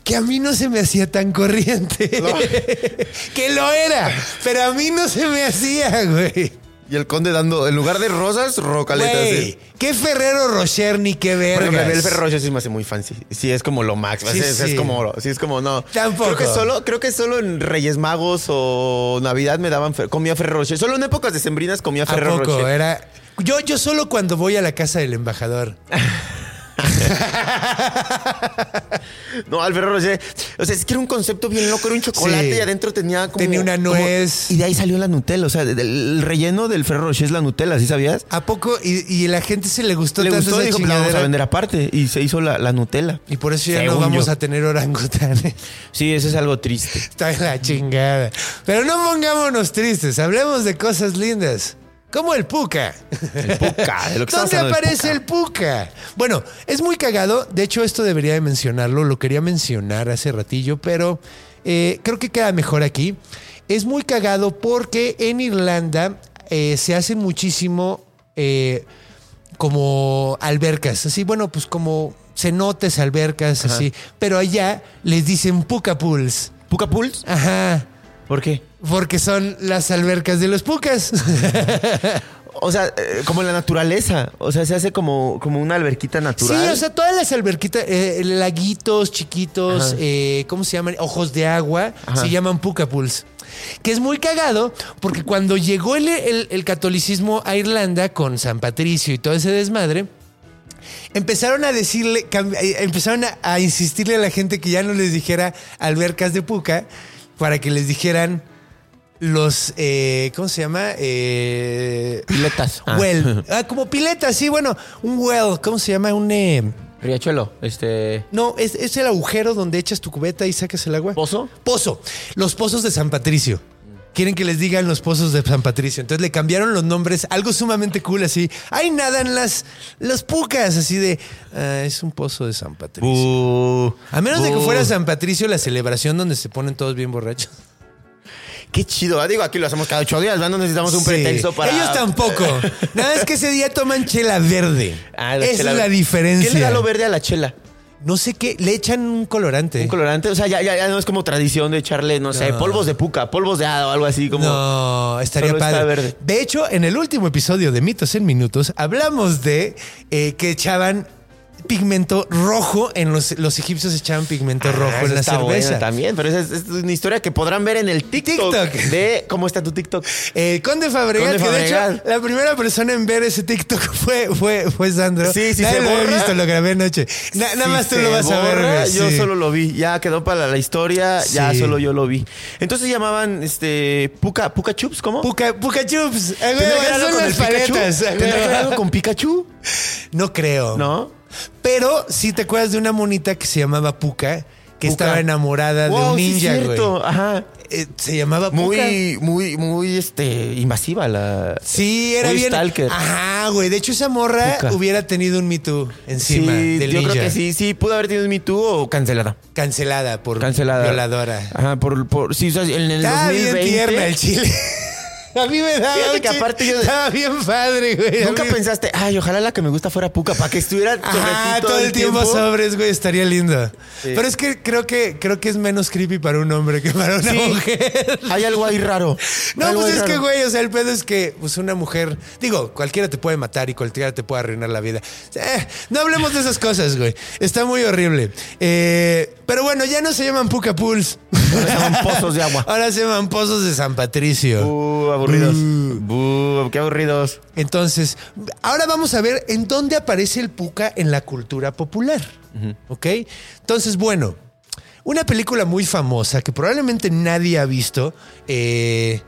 S1: que a mí no se me hacía tan corriente. que lo era, pero a mí no se me hacía, güey.
S3: Y el conde dando, en lugar de rosas, rocaletas.
S1: Güey, qué Ferrero Rocher ni qué
S3: Porque
S1: vergas.
S3: el Ferrero Rocher sí me hace muy fancy. Sí, es como lo max.
S1: Sí,
S3: Sí, es, como, sí, es como, no.
S1: Tampoco.
S3: Creo que solo, creo que solo en Reyes Magos o Navidad me daban, fer- comía Ferrero Rocher. Solo en épocas decembrinas comía
S1: ¿A
S3: Ferrero
S1: poco?
S3: Rocher.
S1: Era... Yo, yo solo cuando voy a la casa del embajador.
S3: No, al Ferrero Rocher. O sea, es que era un concepto bien loco. Era un chocolate
S1: Sí.
S3: y adentro tenía como...
S1: Tenía una
S3: como-
S1: nuez.
S3: y de ahí salió la Nutella. O sea, el relleno del Ferrero Rocher es la Nutella, ¿sí sabías?
S1: ¿A poco? Y, y la gente se le gustó
S3: Le
S1: tanto
S3: gustó y
S1: esa
S3: dijo, "Pues la vamos a vender aparte. Y se hizo la, la Nutella.
S1: Y por eso ya no vamos
S3: yo.
S1: a tener orangutanes.
S3: Sí, eso es algo triste.
S1: Está en la chingada. Pero no pongámonos tristes, hablemos de cosas lindas. Como el puca.
S3: El puca, de lo que estamos
S1: ¿Dónde aparece
S3: puca.
S1: el puca? Bueno, es muy cagado. De hecho, esto debería de mencionarlo. Lo quería mencionar hace ratillo, pero eh, creo que queda mejor aquí. Es muy cagado porque en Irlanda eh, se hacen muchísimo eh, como albercas. Así, bueno, pues como cenotes, albercas, así. Pero allá les dicen puca pools.
S3: ¿Puca Pools?
S1: Ajá.
S3: ¿Por qué?
S1: Porque son las albercas de los pucas.
S3: O sea, eh, como la naturaleza. O sea, se hace como, como una alberquita natural.
S1: Sí, o sea, todas las alberquitas, eh, laguitos chiquitos, eh, ¿cómo se llaman? Ojos de agua,
S3: Ajá.
S1: se llaman puka pools. Que es muy cagado porque cuando llegó el, el- el catolicismo a Irlanda con San Patricio y todo ese desmadre, empezaron a decirle, empezaron a, a insistirle a la gente que ya no les dijera albercas de puca para que les dijeran los, eh, ¿cómo se llama? Eh,
S3: Piletas. Ah.
S1: Well. Ah, como pileta, sí, bueno, un well, ¿cómo se llama? Un... eh,
S3: Riachuelo, este.
S1: no, es, es el agujero donde echas tu cubeta y sacas el agua.
S3: ¿Pozo?
S1: Pozo. Los pozos de San Patricio. Quieren que les digan los pozos de San Patricio. Entonces le cambiaron los nombres, algo sumamente cool así. Ahí nadan las, las pucas, así de... ah, es un pozo de San Patricio.
S3: Uh,
S1: A menos de que fuera San Patricio la celebración donde se ponen todos bien borrachos.
S3: Qué chido. Digo, aquí lo hacemos cada ocho días, ¿verdad? No necesitamos un
S1: Sí.
S3: pretexto para.
S1: Ellos tampoco. Nada más que ese día toman chela verde.
S3: Ah, la
S1: Esa
S3: chela
S1: es la diferencia.
S3: ¿Qué le da lo verde a la chela?
S1: No sé qué, le echan un colorante.
S3: ¿Un colorante? O sea, ya, ya, ya no es como tradición de echarle, no, sé, polvos de puca, polvos de hada o algo así como.
S1: No, estaría padre.
S3: verde.
S1: De hecho, en el último episodio de Mitos en Minutos hablamos de eh, que echaban pigmento rojo en los, los egipcios echaban pigmento
S3: Ah,
S1: rojo en la cerveza.
S3: también, pero esa es, es una historia que podrán ver en el TikTok,
S1: TikTok.
S3: de cómo está tu TikTok.
S1: Eh, Conde Fabregat,
S3: Conde
S1: que de hecho la primera persona en ver ese TikTok fue, fue, fue Sandro.
S3: Sí, sí,
S1: Nadie
S3: se
S1: lo visto, lo grabé anoche. Na- nada más tú lo vas a ver.
S3: Yo
S1: sí.
S3: solo lo vi, ya quedó para la historia, ya solo yo lo vi. Entonces llamaban este Puka, Puka Chups, ¿cómo?
S1: Puca, Puca Chups. Ah, güey,
S3: ¿Tendrá que algo con
S1: las paletas.
S3: ¿Tendrá que algo con Pikachu?
S1: No creo.
S3: ¿No?
S1: Pero sí te acuerdas de una monita que se llamaba Puka, que
S3: Puka.
S1: estaba enamorada de un
S3: sí
S1: ninja, güey.
S3: Ajá.
S1: Eh, se llamaba Puka.
S3: Muy, muy, muy este, invasiva la.
S1: Sí, era
S3: muy
S1: bien.
S3: stalker.
S1: Ajá, güey. De hecho, esa morra
S3: Puka.
S1: hubiera tenido un Me Too encima
S3: sí,
S1: del
S3: yo
S1: ninja.
S3: creo que sí, sí, pudo haber tenido un Me Too o cancelada.
S1: Cancelada por
S3: Cancelada.
S1: violadora.
S3: Ajá, por, por sí, o sea, en el
S1: Estaba
S3: 2020.
S1: bien tierna el chile. A mí me daba
S3: Fíjate que aparte yo-
S1: Estaba bien padre, güey.
S3: Nunca pensaste, ay, ojalá la que me gusta fuera Puca, para que estuviera
S1: Ajá, todo, el tiempo, sobres, güey, estaría lindo. Pero es que creo que creo que es menos creepy para un hombre que para una
S3: Sí.
S1: mujer.
S3: Hay algo ahí raro.
S1: No,
S3: Algo
S1: pues es que, güey, o sea, el pedo es que, pues, una mujer, digo, cualquiera te puede matar y cualquiera te puede arruinar la vida. Eh, no hablemos de esas cosas, güey. Está muy horrible. Eh, pero bueno, ya no se llaman Puka Pools.
S3: Ahora se llaman pozos de agua.
S1: Ahora se llaman Pozos de San Patricio.
S3: Uh, aburridos. Buh, qué aburridos.
S1: Entonces, ahora vamos a ver en dónde aparece el puca en la cultura popular. ¿Ok? Entonces, bueno, una película muy famosa que probablemente nadie ha visto, eh,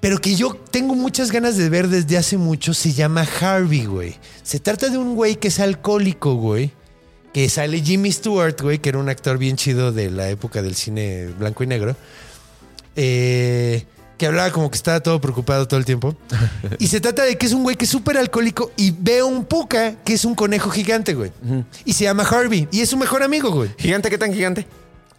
S1: pero que yo tengo muchas ganas de ver desde hace mucho, se llama Harvey, güey. Se trata de un güey que es alcohólico, güey. Que sale Jimmy Stewart, güey, que era un actor bien chido de la época del cine blanco y negro. Eh, que hablaba como que estaba todo preocupado todo el tiempo. Y se trata de que es un güey que es súper alcohólico y ve a un puca que es un conejo gigante, güey. Y se llama Harvey. Y es su mejor amigo, güey.
S3: ¿Gigante qué tan gigante?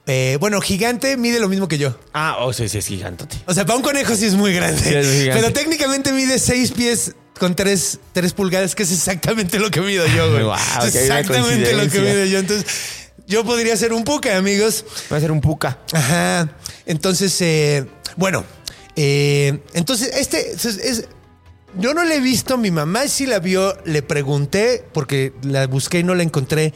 S1: Eh, bueno, gigante mide lo mismo que yo.
S3: Ah, oh, sí, sí, es gigantote.
S1: O sea, para un conejo sí es muy grande.
S3: Sí, es.
S1: Pero técnicamente mide seis pies con tres, tres pulgadas, que es exactamente lo que mido yo, güey.
S3: Guau,
S1: es exactamente lo que mido yo. Entonces, yo podría ser un puca, amigos.
S3: Va a ser un Puca.
S1: Ajá. Entonces, eh, bueno, eh, entonces este es, es- yo no la he visto, mi mamá sí la vio, le pregunté, porque la busqué y no la encontré.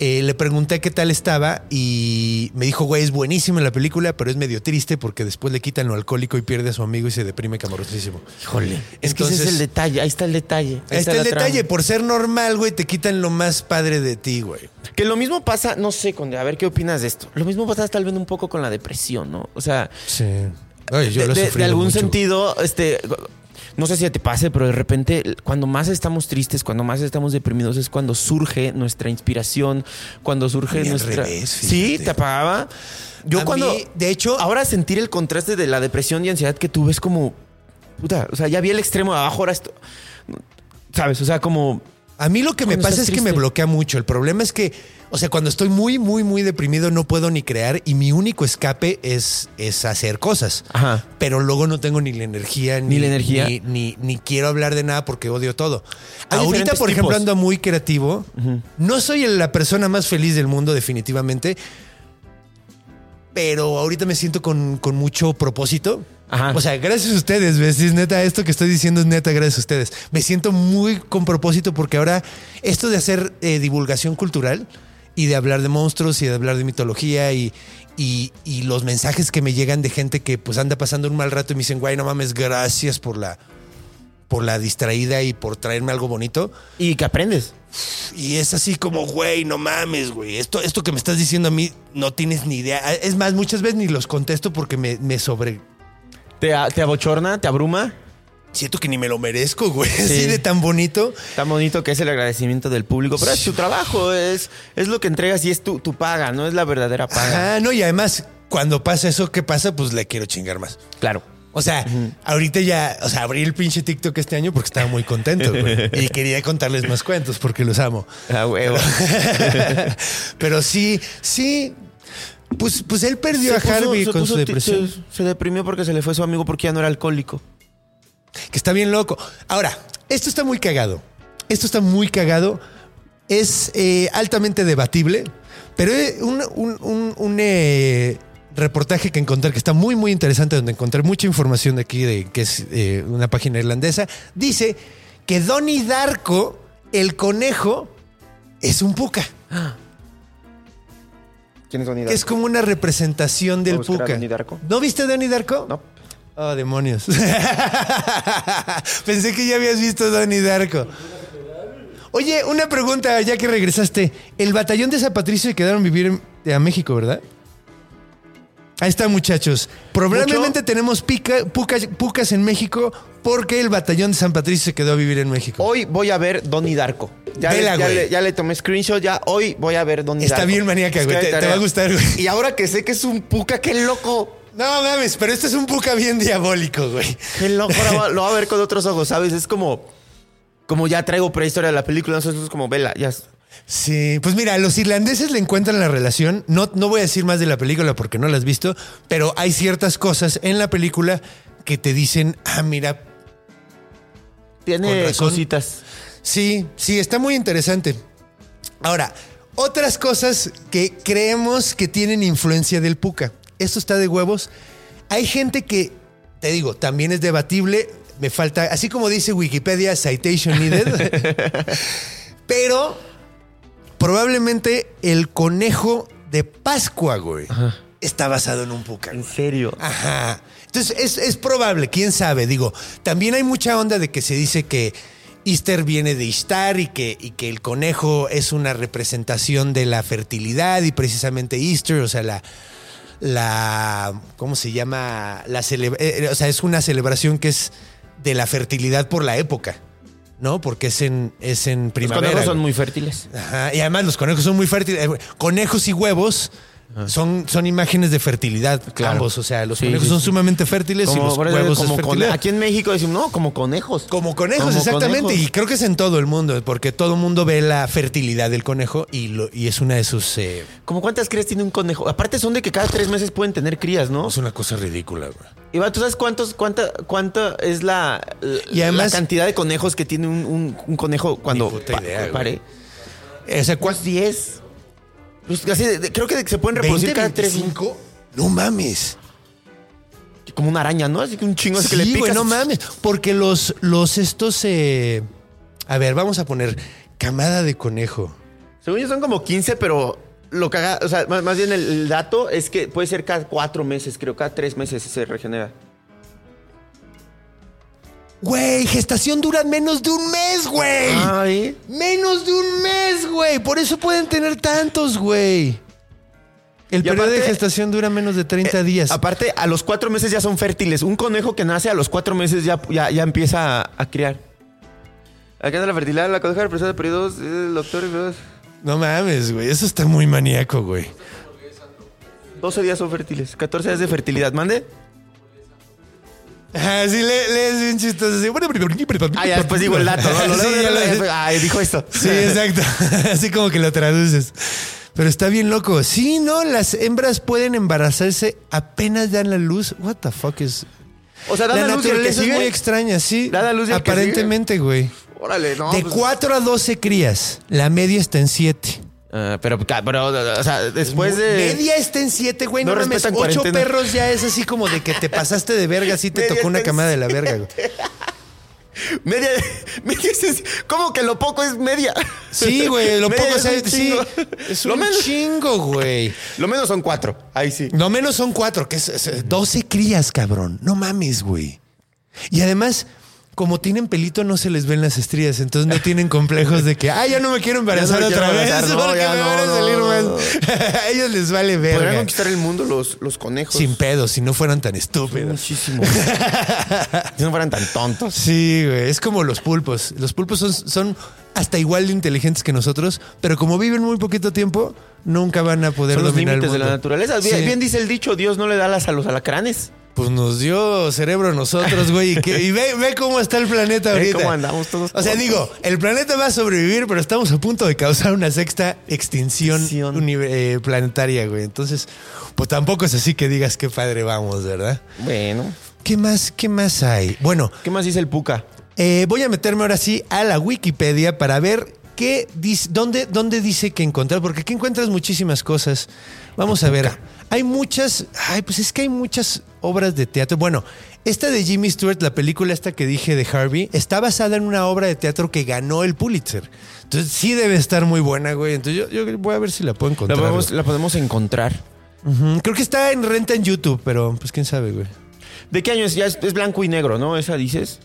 S1: eh, le pregunté qué tal estaba y me dijo, güey, es buenísima la película, pero es medio triste porque después le quitan lo alcohólico y pierde a su amigo y se deprime camarosísimo.
S3: Híjole. Es que ese
S1: Entonces-
S3: es el detalle. Ahí está el detalle.
S1: Ahí está el detalle,
S3: trama.
S1: por ser normal, güey, te quitan lo más padre de ti, güey.
S3: Que lo mismo pasa, no sé, Conde, a ver qué opinas de esto. Lo mismo pasa tal vez un poco con la depresión, ¿no? O sea,
S1: Sí. Ay, yo
S3: de,
S1: lo he
S3: de- de
S1: sufrido
S3: algún
S1: mucho.
S3: sentido, este, no sé si te pase, pero de repente, cuando más estamos tristes, cuando más estamos deprimidos, es cuando surge nuestra inspiración, cuando surge nuestra.
S1: revés,
S3: sí, te apagaba. Yo
S1: A
S3: cuando.
S1: mí, de hecho-
S3: Ahora sentir el contraste de la depresión y ansiedad que tuve es como. Puta, o sea, ya vi el extremo de abajo, ahora esto. ¿Sabes? O sea, como.
S1: A mí lo que me pasa es que me bloquea mucho. El problema es que, o sea, cuando estoy muy, muy, muy deprimido no puedo ni crear y mi único escape es, es hacer cosas.
S3: Ajá.
S1: Pero luego no tengo ni la energía, ni,
S3: Ni la energía.
S1: ni, ni- ni quiero hablar de nada porque odio todo.
S3: Hay
S1: Ahorita, por ejemplo, ando muy creativo. No soy la persona más feliz del mundo, definitivamente. Pero ahorita me siento con, con mucho propósito.
S3: Ajá.
S1: O sea, gracias a ustedes, ¿ves? Es neta, esto que estoy diciendo es neta, gracias a ustedes. Me siento muy con propósito porque ahora esto de hacer eh, divulgación cultural y de hablar de monstruos y de hablar de mitología y, y, y los mensajes que me llegan de gente que pues anda pasando un mal rato y me dicen, güey, no mames, gracias por la, por la distraída y por traerme algo bonito.
S3: Y que aprendes.
S1: Y es así como, güey, no mames, güey. Esto, esto que me estás diciendo a mí no tienes ni idea. Es más, muchas veces ni los contesto porque me, me sobre,
S3: Te, abochorna, te abruma.
S1: siento que ni me lo merezco, güey. Así de tan bonito.
S3: Tan bonito que es el agradecimiento del público, pero es tu trabajo, es, es lo que entregas y es tu, tu paga, no es la verdadera paga.
S1: Ajá, no, y además, cuando pasa eso, ¿qué pasa? Pues le quiero chingar más.
S3: Claro.
S1: O sea, ahorita ya, o sea, abrí el pinche TikTok este año porque estaba muy contento, güey. Y quería contarles más cuentos porque los amo.
S3: A huevo.
S1: Pero sí, sí. Pues, pues él perdió
S3: Se
S1: a
S3: puso-
S1: Harvey
S3: se
S1: con
S3: puso
S1: su depresión.
S3: Se, se deprimió porque se le fue su amigo porque ya no era alcohólico.
S1: Que está bien loco. Ahora, esto está muy cagado. Esto está muy cagado. Es eh, altamente debatible. Pero eh, un, un- un- un, eh, reportaje que encontré que está muy, muy interesante, donde encontré mucha información de aquí, de que es eh, una página irlandesa, dice que Donnie Darko, el conejo, es un puca.
S3: ¿Quién es Donnie
S1: Que es como una representación del
S3: Voy a buscar a
S1: puca.
S3: Donnie Darko.
S1: ¿No viste Donnie Darko?
S3: No.
S1: Oh, demonios. Pensé que ya habías visto Donnie Darko. Oye, una pregunta, ya que regresaste. El batallón de San Patricio se quedaron vivir a México, ¿verdad? Ahí está, muchachos. Probablemente
S3: Mucho-
S1: tenemos pica- pucas, pucas en México porque el batallón de San Patricio se quedó a vivir en México.
S3: Hoy voy a ver Donnie Darko. Ya,
S1: Vela,
S3: le, ya, le, ya le tomé screenshot, ya hoy voy a ver Donnie
S1: Está
S3: Darko.
S1: bien maníaca,
S3: Es
S1: güey,
S3: que
S1: te- te va a gustar, güey.
S3: Y ahora que sé que es un puca, qué loco.
S1: No mames, pero este es un puca bien diabólico, güey.
S3: Qué loco, ahora lo va a ver con otros ojos, ¿sabes? Es como, como ya traigo prehistoria de la película, entonces es como, vela, ya.
S1: Sí, pues mira, los irlandeses le encuentran la relación. No, no voy a decir más de la película porque no la has visto, pero hay ciertas cosas en la película que te dicen, ah, mira,
S3: Tiene cositas.
S1: sí, sí, está muy interesante. Ahora, otras cosas que creemos que tienen influencia del puca. Esto está de huevos. Hay gente que, te digo, también es debatible. Me falta, así como dice Wikipedia, citation needed. pero probablemente el conejo de Pascua, güey, está basado en un puca.
S3: En serio.
S1: Ajá. Entonces es, es probable, quién sabe. Digo, también hay mucha onda de que se dice que Easter viene de Ishtar y que, y que el conejo es una representación de la fertilidad y precisamente Easter, o sea, la. la ¿Cómo se llama? La cele- eh, o sea, es una celebración que es de la fertilidad por la época, ¿no? Porque es en, es en
S3: Los
S1: primavera.
S3: conejos son muy fértiles.
S1: Ajá, y además los conejos son muy fértiles. Conejos y huevos son, son imágenes de fertilidad,
S3: Claro.
S1: ambos. O sea, los
S3: Sí,
S1: conejos
S3: sí,
S1: son
S3: sí.
S1: sumamente fértiles y los huevos
S3: como
S1: es
S3: cone-
S1: fertilidad.
S3: Aquí en México decimos, no, como conejos.
S1: Como conejos,
S3: Como
S1: exactamente.
S3: conejos.
S1: Y creo que es en todo el mundo, porque todo el mundo ve la fertilidad del conejo y, lo- y es una de sus... eh,
S3: ¿Cómo cuántas crías tiene un conejo? Aparte son de que cada tres meses pueden tener crías, ¿no?
S1: es una cosa ridícula, güey.
S3: Iván, ¿tú sabes cuántos, cuánta, cuánta es la,
S1: Y además-
S3: la cantidad de conejos que tiene un, un- un conejo cuando
S1: puta idea,
S3: pare?
S1: O sea, ¿cuál?
S3: ¿Cuántos? 10. Pues casi de- de- creo que se pueden reproducir
S1: ¿20,
S3: cada tres
S1: 25? No mames.
S3: Como una araña, ¿no? Así que un chingo así que le
S1: Sí,
S3: picas.
S1: güey, no mames. Porque los, los estos... eh, A ver, vamos a poner camada de conejo.
S3: Según yo son como 15, pero lo que haga, o sea, más, más bien el, el dato es que puede ser cada cuatro meses, creo, cada tres meses se regenera.
S1: Güey, gestación dura menos de un mes, güey.
S3: Ay.
S1: Menos de un mes, güey. Por eso pueden tener tantos, güey. El
S3: Y
S1: periodo de gestación dura menos de 30 días.
S3: Aparte, a los cuatro meses ya son fértiles. Un conejo que nace a los cuatro meses ya, ya, ya empieza a, a criar. Acá anda la fertilidad, la coneja representa de periodos, eh, doctor,
S1: No mames, güey. Eso está muy maníaco, güey.
S3: 12 días son fértiles, 14 días de fertilidad. ¿Mande?
S1: Ah, sí, le, lees bien chistoso. así.
S3: Ah, ya después digo el dato, ¿no?
S1: Sí, ya lo-
S3: Ay, dijo esto.
S1: Sí, exacto. Así como que lo traduces. Pero está bien loco. Sí, no, las hembras pueden embarazarse apenas dan la luz. What the fuck is.
S3: O sea, da
S1: La
S3: la luz y el que
S1: naturaleza es muy extraña, sí.
S3: Da la luz y el
S1: Aparentemente, güey.
S3: Órale, no.
S1: De
S3: pues-
S1: 4 a 12 crías. La media está en 7.
S3: Ah, pero, pero, o sea, después de.
S1: Media está en 7, güey. No,
S3: No
S1: mames.
S3: respetan
S1: 8
S3: cuarentena.
S1: perros ya es así como de que te pasaste de verga. Sí te
S3: Media
S1: tocó una camada de la verga, güey.
S3: Media, media es, ¿Cómo que lo poco es media?
S1: Sí, güey. Lo
S3: Media
S1: poco
S3: es
S1: es,
S3: un
S1: sí.
S3: Lo
S1: un
S3: menos-
S1: chingo, güey.
S3: Lo menos son cuatro. Ahí sí.
S1: No menos son cuatro, que es, es 12 crías, cabrón. No mames, güey. Y además, como tienen pelito, no se les ven las estrías. Entonces no tienen complejos de que, ah, ya no me quiero embarazar
S3: Ya no me
S1: otra
S3: quiero
S1: vez.
S3: embarazar, no,
S1: porque
S3: ya
S1: me
S3: no,
S1: van a salir más. ellos les vale
S3: Podrían
S1: verga.
S3: conquistar el mundo los, los conejos.
S1: Sin pedos, si no fueran tan estúpidos.
S3: Muchísimo. si no fueran tan tontos.
S1: Sí, güey. Es como los pulpos. Los pulpos son, son hasta igual de inteligentes que nosotros, pero como viven muy poquito tiempo, nunca van a poder
S3: Son los
S1: dominar el
S3: límites de la naturaleza. Bien,
S1: Sí.
S3: bien dice el dicho, Dios no le da alas a los alacranes.
S1: Pues nos dio cerebro nosotros, güey. Y, que- y ve, ve cómo está el planeta
S3: Ve
S1: ahorita.
S3: cómo andamos todos
S1: O sea, digo, el planeta va a sobrevivir, pero estamos a punto de causar una sexta extinción eh, planetaria, güey. Entonces, pues tampoco es así que digas qué padre vamos, ¿verdad?
S3: Bueno.
S1: ¿Qué más, qué más hay? Bueno,
S3: ¿Qué más dice el Puca?
S1: eh, voy a meterme ahora sí a la Wikipedia para ver qué dice, dónde, dónde dice que encontrar, porque aquí encuentras muchísimas cosas. Vamos a ver. Hay muchas, ay, pues es que hay muchas obras de teatro. Bueno, esta de Jimmy Stewart, la película esta que dije de Harvey, está basada en una obra de teatro que ganó el Pulitzer. Entonces sí debe estar muy buena, güey. Entonces yo, yo voy a ver si la puedo
S3: La
S1: encontrar.
S3: podemos, la podemos encontrar.
S1: Creo que está en renta en YouTube, pero pues quién sabe, güey.
S3: ¿De qué año es? Ya es, es blanco y negro, ¿no? Esa dices.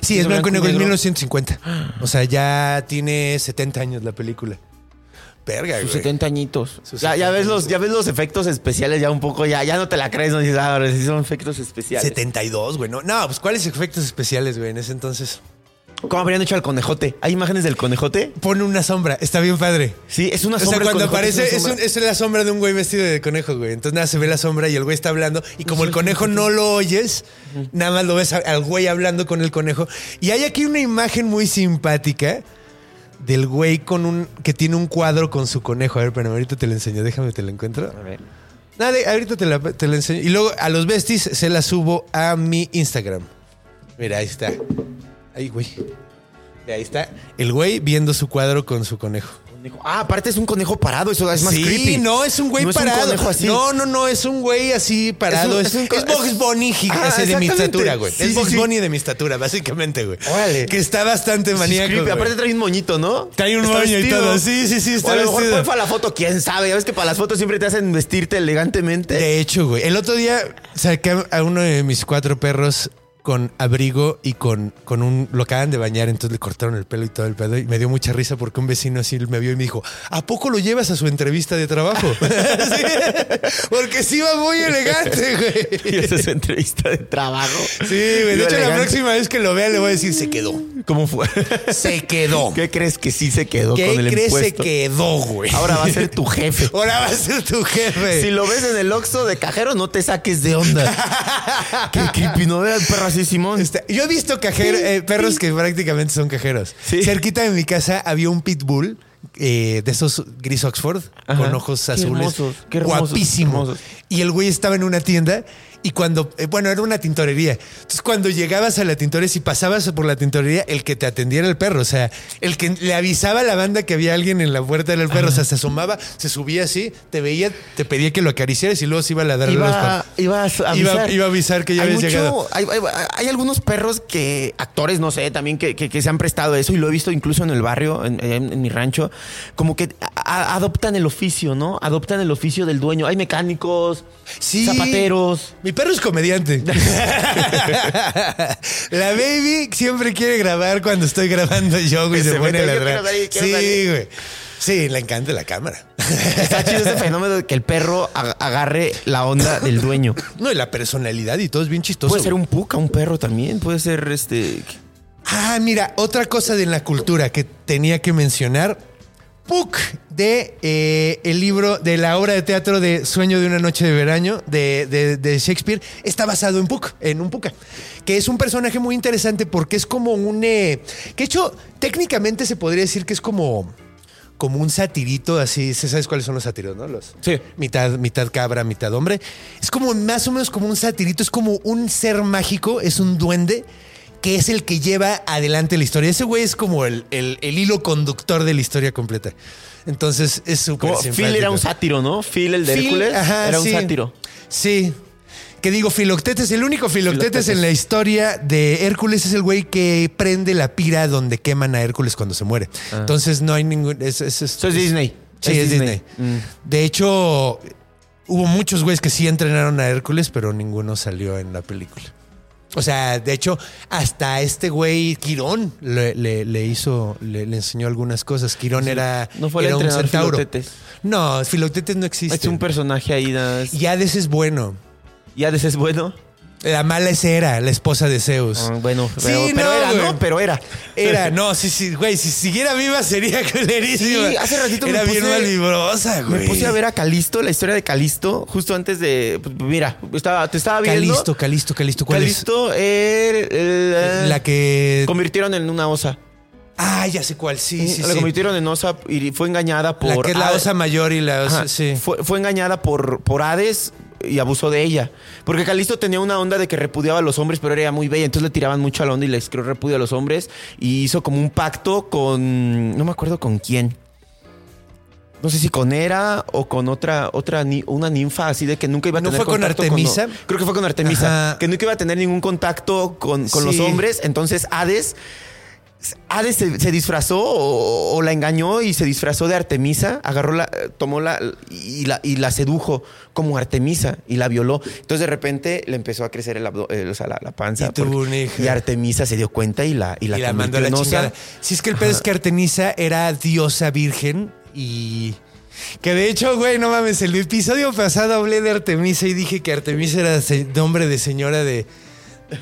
S1: Sí, es
S3: ¿Es
S1: blanco y negro, es
S3: negro?
S1: 1950. O sea, ya tiene 70 años la película. Verga,
S3: Sus
S1: güey.
S3: 70 añitos.
S1: Sus
S3: Ya, ya
S1: 70
S3: ves los, ya ves los efectos especiales ya un poco, ya, ya no te la crees, no dices, ah, son efectos especiales.
S1: 72, güey. No, no, pues ¿cuáles efectos especiales, güey, en ese entonces?
S3: ¿Cómo habrían hecho al conejote? ¿Hay imágenes del conejote?
S1: Pone una sombra, está bien padre.
S3: Sí, es una
S1: O sea,
S3: sombra.
S1: cuando aparece, es,
S3: sombra.
S1: un- es la sombra de un güey vestido de conejo, güey. Entonces nada, se ve la sombra y el güey está hablando. Y como el conejo no lo oyes, nada más lo ves al güey hablando con el conejo. Y hay aquí una imagen muy simpática del güey con un que tiene un cuadro con su conejo. A ver, pero ahorita te lo enseño. Déjame, te lo encuentro.
S3: A ver.
S1: Nada, ahorita te la, te la enseño. Y luego a los besties se la subo a mi Instagram. Mira, ahí está. Ahí, güey. Ahí está. El güey viendo su cuadro con su conejo.
S3: Ah, aparte es un conejo parado, eso es más
S1: sí,
S3: creepy.
S1: no, es un güey
S3: No es un
S1: parado.
S3: conejo así.
S1: No, no, no, es un güey así parado.
S3: Es un- es un
S1: es Box Bunny
S3: Ah,
S1: de mi estatura, güey.
S3: Sí,
S1: es
S3: sí,
S1: Box
S3: sí.
S1: Bunny de mi estatura, básicamente, güey.
S3: Órale.
S1: Que está bastante maníaco.
S3: creepy.
S1: güey.
S3: Aparte trae un moñito, ¿no?
S1: Trae un
S3: Está
S1: moño y todo. Sí, sí, sí,
S3: O
S1: está
S3: a lo mejor fue para la foto, quién sabe. Ya ves que para las fotos siempre te hacen vestirte elegantemente.
S1: De hecho, güey. El otro día saqué a uno de mis cuatro perros con abrigo y con, con un... Lo acaban de bañar, entonces le cortaron el pelo y todo el pedo. Y me dio mucha risa porque un vecino así me vio y me dijo, ¿a poco lo llevas a su entrevista de trabajo? Sí, porque sí va muy elegante, güey.
S3: Y esa es su entrevista de trabajo.
S1: Sí, güey. De hecho, la próxima vez que lo vea le voy a decir, se quedó.
S3: ¿Cómo fue?
S1: Se quedó.
S3: ¿Qué crees que sí se quedó
S1: ¿Qué
S3: con el
S1: crees se
S3: impuesto?
S1: quedó, güey?
S3: Ahora va a ser tu jefe.
S1: Ahora va a ser tu jefe.
S3: Si lo ves en el Oxxo de cajero, no te saques de onda. Qué creepy, ¿no? Vea el perro así, Simón.
S1: Este, yo he visto cajeros, eh, perros que prácticamente son cajeros.
S3: Sí.
S1: Cerquita de mi casa había un pitbull eh, de esos gris Oxford
S3: Ajá.
S1: con ojos
S3: Qué
S1: azules.
S3: hermosos, qué hermosos,
S1: guapísimo.
S3: hermosos.
S1: Y el güey estaba en una tienda y cuando, eh, bueno, era una tintorería. Entonces, cuando llegabas a la tintorería, si pasabas por la tintorería, el que te atendiera el perro, o sea, el que le avisaba a la banda que había alguien en la puerta del perro, o sea, se asomaba, se subía así, te veía, te pedía que lo acariciaras y luego se iba a ladrarle los
S3: Iba,
S1: palos.
S3: iba a avisar.
S1: Iba- iba a avisar que ya
S3: Hay
S1: habías
S3: mucho-
S1: llegado.
S3: Hay, hay- hay algunos perros que, actores, no sé, también que, que- que se han prestado eso y lo he visto incluso en el barrio, en, en- en mi rancho, como que a- adoptan el oficio, ¿no? Adoptan el oficio del dueño. Hay mecánicos,
S1: Sí.
S3: zapateros.
S1: Mi perro es comediante. La baby siempre quiere grabar cuando estoy grabando yo, güey. Se,
S3: se
S1: pone a
S3: mete, yo
S1: ladrar.
S3: quiero salir, quiero
S1: Sí,
S3: salir.
S1: güey. Sí, le encanta la cámara.
S3: Está chido ese fenómeno de que el perro ag- agarre la onda del dueño.
S1: No, y la personalidad y todo es bien chistoso.
S3: Puede ser un puca, un perro también. Puede ser este.
S1: Ah, mira, otra cosa de la cultura que tenía que mencionar. Puck de eh, el libro de la obra de teatro de Sueño de una noche de verano de, de- de Shakespeare está basado en Puck, en un Puka, que es un personaje muy interesante porque es como un eh, que hecho técnicamente se podría decir que es como como un satirito así, ¿sí ¿sabes cuáles son los sátiros, no? Los
S3: Sí.
S1: mitad mitad cabra, mitad hombre. Es como más o menos como un satirito, es como un ser mágico, es un duende que es el que lleva adelante la historia. Ese güey es como el, el- el hilo conductor de la historia completa. Entonces es súper
S3: Phil era un sátiro, ¿no? Phil, el de
S1: Phil,
S3: Hércules,
S1: ajá,
S3: era un
S1: sí.
S3: sátiro.
S1: Sí. Que digo, Filoctetes, el único Filoctetes,
S3: Filoctetes.
S1: en la historia de Hércules es el güey que prende la pira donde queman a Hércules cuando se muere. Entonces no hay ningún... Es, es- es-
S3: Ah. Eso es Disney.
S1: Sí,
S3: Es
S1: es Disney.
S3: Disney. Mm.
S1: De hecho, hubo muchos güeyes que sí entrenaron a Hércules, pero ninguno salió en la película. O sea, de hecho, hasta este güey Quirón le, le- le hizo, le, le enseñó algunas cosas. Quirón era,
S3: No fue el
S1: era un centauro.
S3: Filoctetes.
S1: No, Filoctetes no existe.
S3: Es un personaje ahí. nada más.
S1: Y Hades es bueno.
S3: Y Hades es bueno.
S1: La mala es Hera, la esposa de Zeus.
S3: Ah, bueno,
S1: Sí,
S3: pero,
S1: no,
S3: era,
S1: güey.
S3: ¿no? Pero era.
S1: Era, no, sí, sí, güey, si siguiera viva sería culerísima.
S3: Sí, hace ratito me
S1: Era bien
S3: puse-
S1: malvibrosa, güey.
S3: Me puse a ver a Calisto, la historia de Calisto, justo antes de. mira, estaba, te estaba viendo.
S1: Calisto, Calisto, Calisto, ¿cuál
S3: Calisto era el-
S1: es? La que...
S3: convirtieron en una osa.
S1: Ah, ya sé cuál, sí, sí,
S3: la
S1: sí.
S3: convirtieron en osa y fue engañada por.
S1: La que es la osa mayor y la osa,
S3: Ajá.
S1: sí.
S3: Fue, fue engañada por, por Hades y abusó de ella. Porque Calisto tenía una onda de que repudiaba a los hombres, pero era muy bella. Entonces le tiraban mucho a la onda y les creó repudio a los hombres. Y hizo como un pacto con. No me acuerdo con quién. No sé si con Hera o con otra, otra una ninfa así de que nunca iba a
S1: ¿No
S3: tener
S1: fue con
S3: contacto
S1: Artemisa?
S3: Creo que fue con Artemisa.
S1: Ajá.
S3: Que nunca iba a tener ningún contacto con, con los hombres. Entonces Hades. Hades se, se disfrazó o, o la engañó y se disfrazó de Artemisa, agarró la, tomó la y, la y la sedujo como Artemisa y la violó. Entonces de repente le empezó a crecer el abdo- eh, o sea, la, la panza.
S1: Y
S3: porque- Artemisa se dio cuenta y la, y la,
S1: y la mandó a la. Si es que el pedo es que Artemisa era diosa virgen y... Que de hecho, güey, no mames, el episodio pasado hablé de Artemisa y dije que Artemisa era nombre de señora de...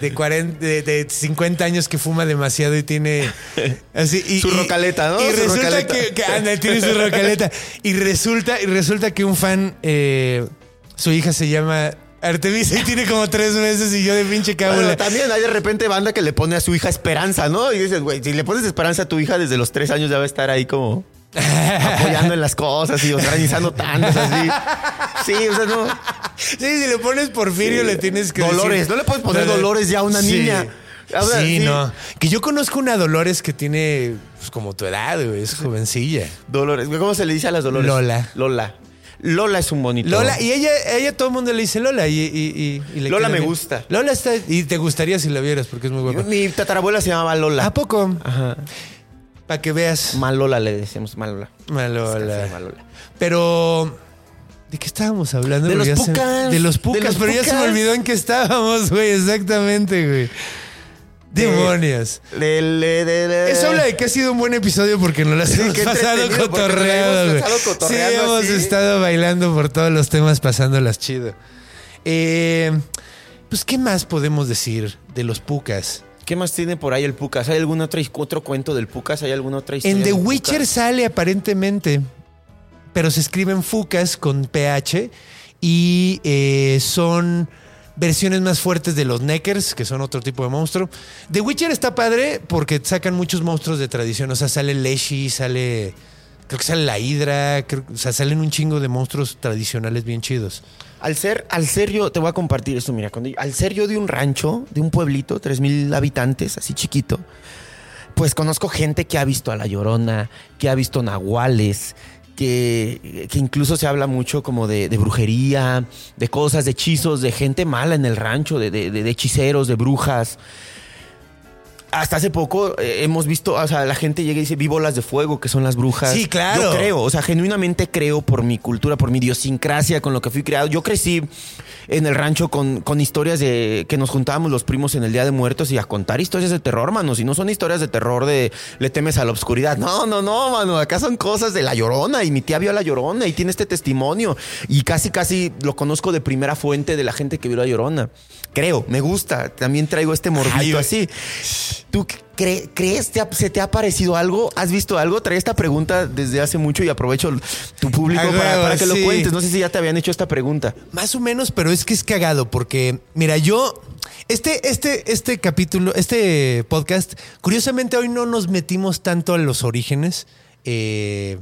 S1: de, 40, de, de 50 años que fuma demasiado y tiene así y,
S3: Su rocaleta, ¿no?
S1: Y
S3: Su
S1: resulta
S3: rocaleta.
S1: que, que anda, tiene su rocaleta y resulta y resulta que un fan eh, su hija se llama Artemisa y tiene como tres meses y yo de pinche cábula.
S3: Bueno, también hay de repente banda que le pone a su hija esperanza, ¿no? Y dices, güey, si le pones esperanza a tu hija desde los tres años ya va a estar ahí como apoyando en las cosas y organizando tantas así. Sí, o sea, no.
S1: Sí, si le pones Porfirio le tienes que
S3: Dolores,
S1: decir-
S3: no le puedes poner Dolores ya a una
S1: Sí.
S3: niña. A ver,
S1: sí,
S3: sí.
S1: no. Que yo conozco una Dolores que tiene pues, como tu edad, güey, es jovencilla.
S3: Dolores. ¿Cómo se le dice a las Dolores?
S1: Lola.
S3: Lola. Lola es un bonito.
S1: Lola, y ella, ella todo el mundo le dice Lola y, y- y- y le
S3: Lola me
S1: bien.
S3: gusta.
S1: Lola está, y te gustaría si la vieras porque es muy guapa.
S3: Mi tatarabuela se llamaba Lola.
S1: ¿A poco?
S3: Ajá.
S1: Para que veas.
S3: Malola le decimos, Malola.
S1: Malola.
S3: Sí, Malola.
S1: Pero. ¿De qué estábamos hablando?
S3: De
S1: Porque
S3: los
S1: se-
S3: pucas.
S1: de los
S3: De
S1: pucas,
S3: los
S1: pero ya se me olvidó en qué estábamos, güey. Exactamente, güey. Demonios.
S3: Le- le- le-
S1: Eso habla de que ha sido un buen episodio porque nos las hemos
S3: qué
S1: pasado cotorreado,
S3: hemos pasado
S1: Sí,
S3: cotorreando
S1: hemos estado bailando por todos los temas, pasándolas chido. Eh, pues, ¿qué más podemos decir de los pucas?
S3: ¿Qué más tiene por ahí el Pucas? ¿Hay algún otro, otro cuento del Pucas? ¿Hay alguna otra historia?
S1: En The Witcher
S3: Pucas?
S1: sale aparentemente, pero se escriben fucas con PH y eh, son versiones más fuertes de los Neckers, que son otro tipo de monstruo. The Witcher está padre porque sacan muchos monstruos de tradición. O sea, sale Leshy, sale. Creo que sale la Hydra. creo- o sea, salen un chingo de monstruos tradicionales bien chidos.
S3: Al ser, al ser yo, te voy a compartir esto, mira, cuando, al ser yo de un rancho, de un pueblito, tres mil habitantes, así chiquito, pues conozco gente que ha visto a La Llorona, que ha visto nahuales, que, que incluso se habla mucho como de, de brujería, de cosas, de hechizos, de gente mala en el rancho, de- de- de hechiceros, de brujas. Hasta hace poco eh, hemos visto, o sea, la gente llega y dice, vi bolas de fuego, que son las brujas.
S1: Sí, claro.
S3: Yo creo, o sea, genuinamente creo por mi cultura, por mi idiosincrasia, con lo que fui creado. Yo crecí en el rancho con, con historias de que nos juntábamos los primos en el Día de Muertos y a contar historias de terror, mano. Si no son historias de terror de le temes a la oscuridad. No, no, no, mano. Acá son cosas de la llorona y mi tía vio a la llorona y tiene este testimonio. Y casi, casi lo conozco de primera fuente de la gente que vio la llorona. Creo, me gusta. También traigo este morbito
S1: Ay,
S3: así. ¿Tú cre- crees, te ha- se te ha parecido algo? ¿Has visto algo? Trae esta pregunta desde hace mucho y aprovecho tu público para, que
S1: sí.
S3: lo cuentes. No sé si ya te habían hecho esta pregunta.
S1: Más o menos, pero es que es cagado porque, mira, yo, este, este, este capítulo, este podcast, curiosamente hoy no nos metimos tanto a los orígenes, eh,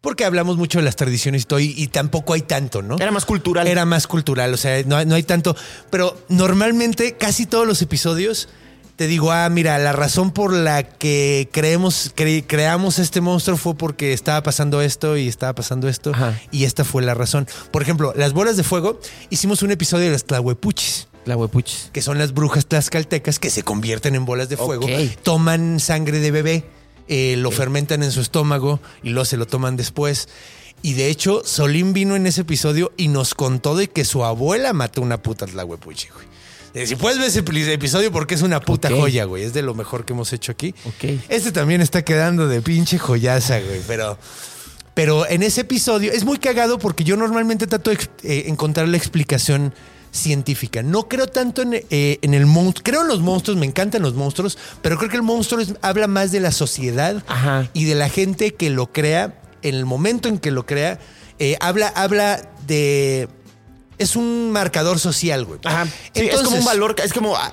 S1: porque hablamos mucho de las tradiciones y y, tampoco hay tanto, ¿no?
S3: Era más cultural.
S1: Era más cultural, o sea, no, no hay tanto, pero normalmente casi todos los episodios te digo, ah, mira, la razón por la que creemos, cre- creamos este monstruo fue porque estaba pasando esto y estaba pasando esto,
S3: Ajá.
S1: y esta fue la razón. Por ejemplo, las bolas de fuego, hicimos un episodio de las tlahuepuchis.
S3: La huepuchis.
S1: Que son las brujas tlaxcaltecas que se convierten en bolas de fuego, toman sangre de bebé, eh, lo fermentan en su estómago y luego se lo toman después. Y de hecho, Solín vino en ese episodio y nos contó de que su abuela mató una puta tlahuepuchi, güey. Eh, Si puedes ver ese episodio porque es una puta joya, güey. Es de lo mejor que hemos hecho aquí. Este también está quedando de pinche joyaza, güey. Pero, pero en ese episodio es muy cagado porque yo normalmente trato de eh, encontrar la explicación científica. No creo tanto en, eh, en el monstruo. Creo en los monstruos, me encantan los monstruos, pero creo que el monstruo es- habla más de la sociedad
S3: Ajá.
S1: y de la gente que lo crea en el momento en que lo crea. eh, habla, habla de. Es un marcador social, güey.
S3: Ajá. Sí, es como un valor, es como ah,